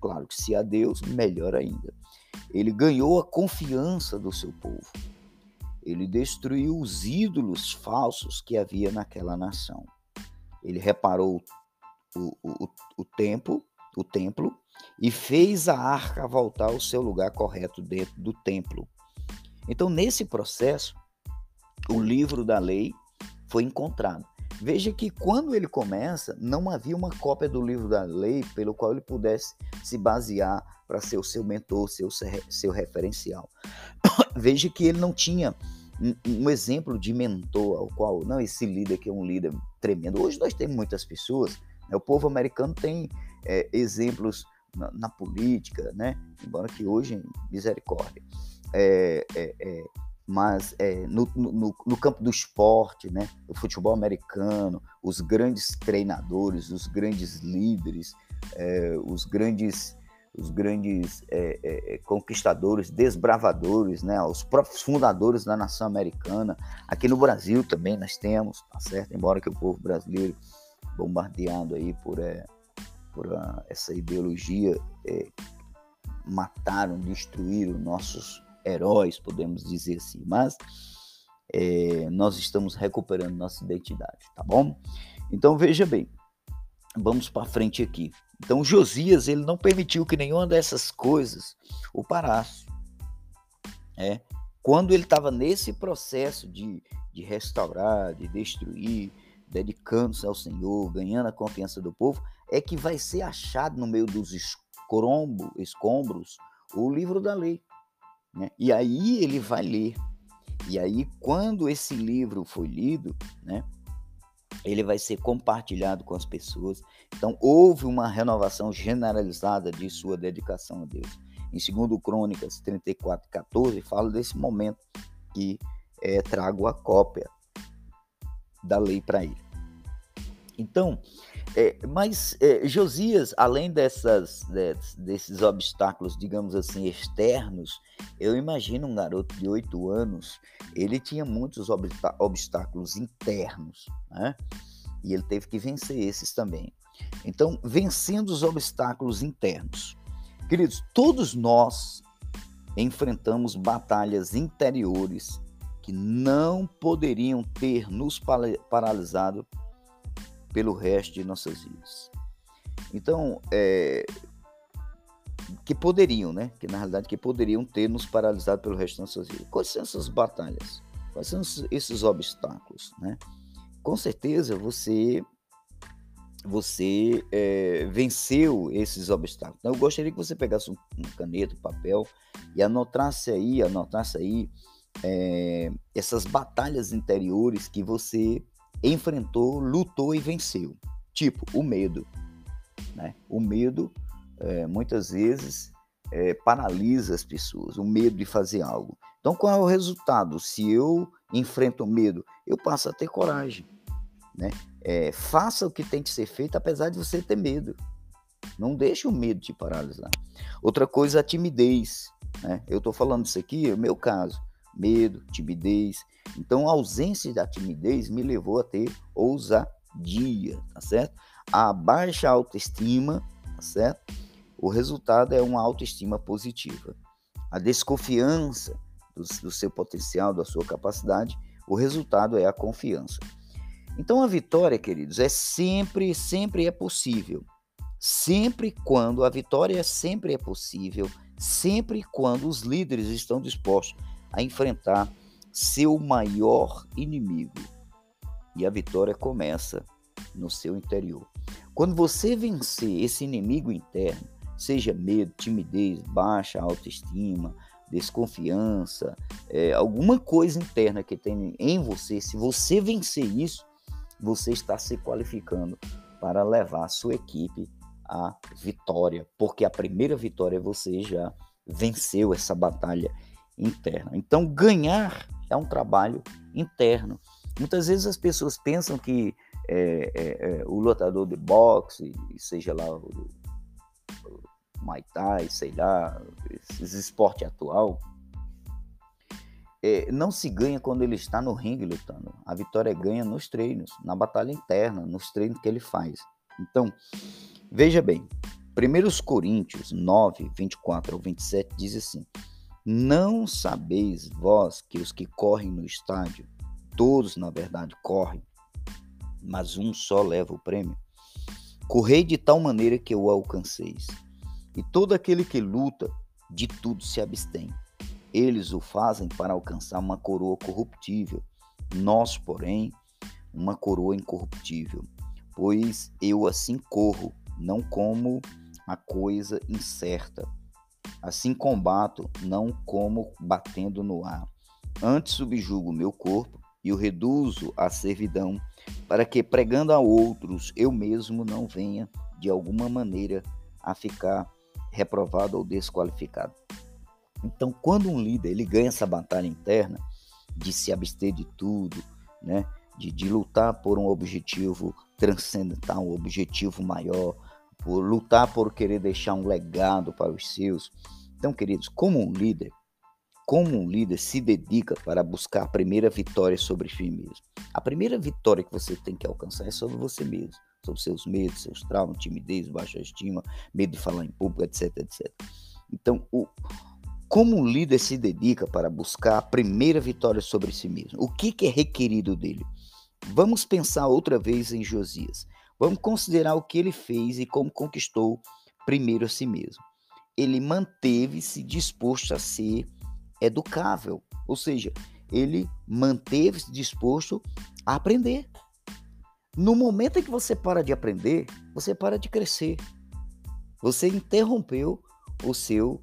Speaker 1: Claro que se a Deus, melhor ainda. Ele ganhou a confiança do seu povo. Ele destruiu os ídolos falsos que havia naquela nação. Ele reparou o, o, o, templo, o templo e fez a arca voltar ao seu lugar correto dentro do templo. Então, nesse processo, o livro da lei foi encontrado. Veja que quando ele começa, não havia uma cópia do livro da lei pelo qual ele pudesse se basear para ser o seu mentor, seu, seu referencial. Veja que ele não tinha um, um, exemplo de mentor ao qual, não, esse líder que é um líder tremendo. Hoje nós temos muitas pessoas, né, o povo americano tem é, exemplos na, na, política, né, embora que hoje, misericórdia. É, é, é mas é, no, no, no, campo do esporte, né, o futebol americano, os grandes treinadores, os grandes líderes, é, os grandes, os grandes é, é, é conquistadores, desbravadores, né, os próprios fundadores da nação americana. Aqui no Brasil também nós temos, tá certo? Embora que o povo brasileiro bombardeado aí por, é, por a, essa ideologia mataram, destruíram nossos heróis, podemos dizer assim, mas é, nós estamos recuperando nossa identidade, tá bom? Então veja bem, vamos para frente aqui. Então Josias ele não permitiu que nenhuma dessas coisas o parasse. É, quando ele estava nesse processo de, de restaurar, de destruir, dedicando-se ao Senhor, ganhando a confiança do povo, é que vai ser achado no meio dos escombo, escombros o livro da lei. Né? E aí ele vai ler. E aí, quando esse livro foi lido, né, ele vai ser compartilhado com as pessoas. Então, houve uma renovação generalizada de sua dedicação a Deus. Em 2 Crônicas 34, 14, fala desse momento que é, trago a cópia da lei para ele. Então, é, mas é, Josias, além dessas, desses obstáculos, digamos assim, externos, eu imagino um garoto de oito anos, ele tinha muitos obstáculos internos, né? E ele teve que vencer esses também. Então, vencendo os obstáculos internos. Queridos, todos nós enfrentamos batalhas interiores que não poderiam ter nos paralisado pelo resto de nossas vidas. Então, é, que poderiam, né? Que na realidade que poderiam ter nos paralisado pelo resto de nossas vidas. Quais são essas batalhas? Quais são esses obstáculos, né? Com certeza você você é, venceu esses obstáculos. Então, eu gostaria que você pegasse um, um caneta, um papel e anotasse aí, anotasse aí é, essas batalhas interiores que você enfrentou, lutou e venceu. Tipo, o medo. Né? O medo, é, muitas vezes, é, paralisa as pessoas, o medo de fazer algo. Então, qual é o resultado? Se eu enfrento o medo, eu passo a ter coragem. Né? É, faça o que tem que ser feito, apesar de você ter medo. Não deixe o medo te paralisar. Outra coisa, a timidez. Né? Eu estou falando isso aqui, é o meu caso medo, timidez. Então, a ausência da timidez me levou a ter ousadia, tá certo? A baixa autoestima, tá certo? O resultado é uma autoestima positiva. A desconfiança do, do seu potencial, da sua capacidade, o resultado é a confiança. Então, a vitória, queridos, é sempre, sempre é possível. Sempre quando a vitória sempre é possível, sempre quando os líderes estão dispostos a enfrentar seu maior inimigo. E a vitória começa no seu interior. Quando você vencer esse inimigo interno, seja medo, timidez, baixa autoestima, desconfiança, é, alguma coisa interna que tem em você, se você vencer isso, você está se qualificando para levar a sua equipe à vitória, porque a primeira vitória você já venceu essa batalha interna. Então, ganhar é um trabalho interno. Muitas vezes as pessoas pensam que é, é, é, o lutador de boxe, seja lá o, o Muay Thai, sei lá, esses esporte atual, é, não se ganha quando ele está no ringue lutando. A vitória ganha nos treinos, na batalha interna, nos treinos que ele faz. Então, veja bem, 1 Coríntios 9, 24 ao 27 diz assim: Não sabeis vós que os que correm no estádio, todos na verdade correm, mas um só leva o prêmio? Correi de tal maneira que o alcanceis. E todo aquele que luta, de tudo se abstém. Eles o fazem para alcançar uma coroa corruptível, nós, porém, uma coroa incorruptível. Pois eu assim corro, não como a coisa incerta. Assim combato, não como batendo no ar. Antes subjugo meu corpo e o reduzo à servidão, para que, pregando a outros, eu mesmo não venha, de alguma maneira, a ficar reprovado ou desqualificado. Então, quando um líder ele ganha essa batalha interna de se abster de tudo, né, de, de lutar por um objetivo transcendental, um objetivo maior, por lutar por querer deixar um legado para os seus. Então, queridos, como um líder, como um líder se dedica para buscar a primeira vitória sobre si mesmo. A primeira vitória que você tem que alcançar é sobre você mesmo, sobre seus medos, seus traumas, timidez, baixa estima, medo de falar em público, etc, etc. Então, o, como um líder se dedica para buscar a primeira vitória sobre si mesmo? O que, que é requerido dele? Vamos pensar outra vez em Josias. Vamos considerar o que ele fez e como conquistou primeiro a si mesmo. Ele manteve-se disposto a ser educável, ou seja, ele manteve-se disposto a aprender. No momento em que você para de aprender, você para de crescer. Você interrompeu o seu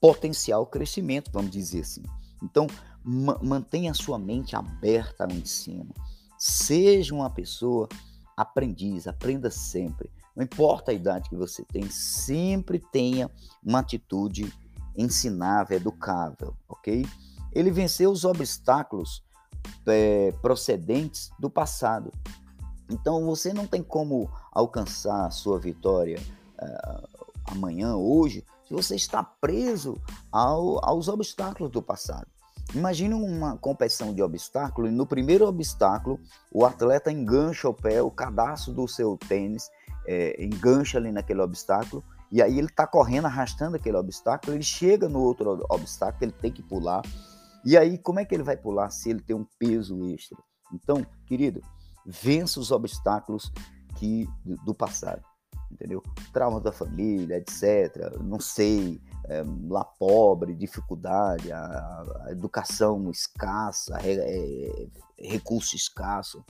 Speaker 1: potencial crescimento, vamos dizer assim. Então, ma mantenha a sua mente aberta ao ensino. Seja uma pessoa aprendiz, aprenda sempre. Não importa a idade que você tem, sempre tenha uma atitude ensinável, educável, ok? Ele venceu os obstáculos é, procedentes do passado. Então você não tem como alcançar a sua vitória uh, amanhã, hoje, se você está preso ao, aos obstáculos do passado. Imagine uma competição de obstáculo e no primeiro obstáculo o atleta engancha o pé, o cadastro do seu tênis é, engancha ali naquele obstáculo e aí ele está correndo, arrastando aquele obstáculo, ele chega no outro obstáculo, ele tem que pular. E aí como é que ele vai pular se ele tem um peso extra? Então, querido, vença os obstáculos que do passado entendeu? Trauma da família, etc. Não sei, é, lá pobre, dificuldade, a, a educação escassa, é, recurso escasso,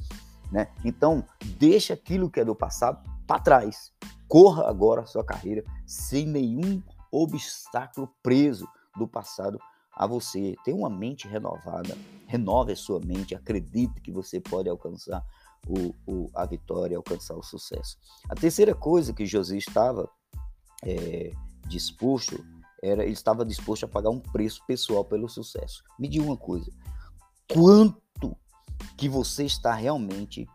Speaker 1: né? Então, deixa aquilo que é do passado para trás. Corra agora a sua carreira sem nenhum obstáculo preso do passado a você. Tenha uma mente renovada, renove a sua mente, acredite que você pode alcançar o, o, a vitória, alcançar o sucesso. A terceira coisa que José estava é, disposto era ele estava disposto a pagar um preço pessoal pelo sucesso. Me diga uma coisa: quanto que você está realmente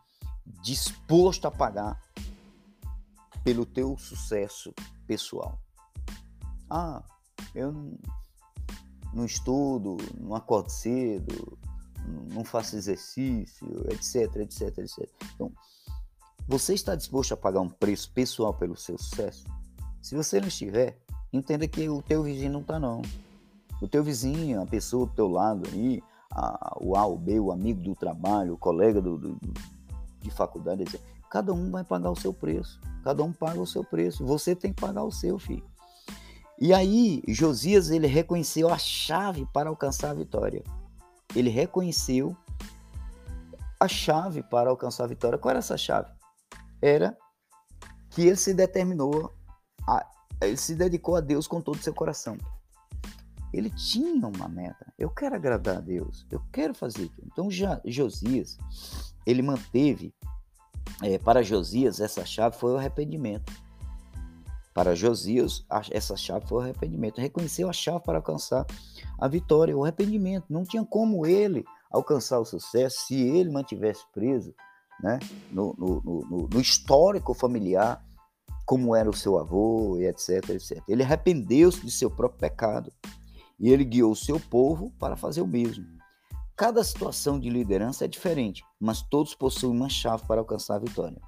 Speaker 1: disposto a pagar pelo teu sucesso pessoal? Ah, eu não, estudo, não acordo cedo, não faço exercício, etc, etc, etc. Então, você está disposto a pagar um preço pessoal pelo seu sucesso? Se você não estiver, entenda que o teu vizinho não está não. O teu vizinho, a pessoa do teu lado aí, a, o A, o B, o amigo do trabalho, o colega do, do, de faculdade, etc. Cada um vai pagar o seu preço. Cada um paga o seu preço. Você tem que pagar o seu, filho. E aí, Josias, ele reconheceu a chave para alcançar a vitória ele reconheceu a chave para alcançar a vitória. Qual era essa chave? Era que ele se determinou, a, ele se dedicou a Deus com todo o seu coração. Ele tinha uma meta. Eu quero agradar a Deus. Eu quero fazer isso. Então, já, Josias, ele manteve é, para Josias, essa chave foi o arrependimento. Para Josias, essa chave foi o arrependimento. Reconheceu a chave para alcançar a vitória, o arrependimento. Não tinha como ele alcançar o sucesso se ele mantivesse preso né, no, no, no, no histórico familiar, como era o seu avô e etc, etc. Ele arrependeu-se de seu próprio pecado e ele guiou o seu povo para fazer o mesmo. Cada situação de liderança é diferente, mas todos possuem uma chave para alcançar a vitória.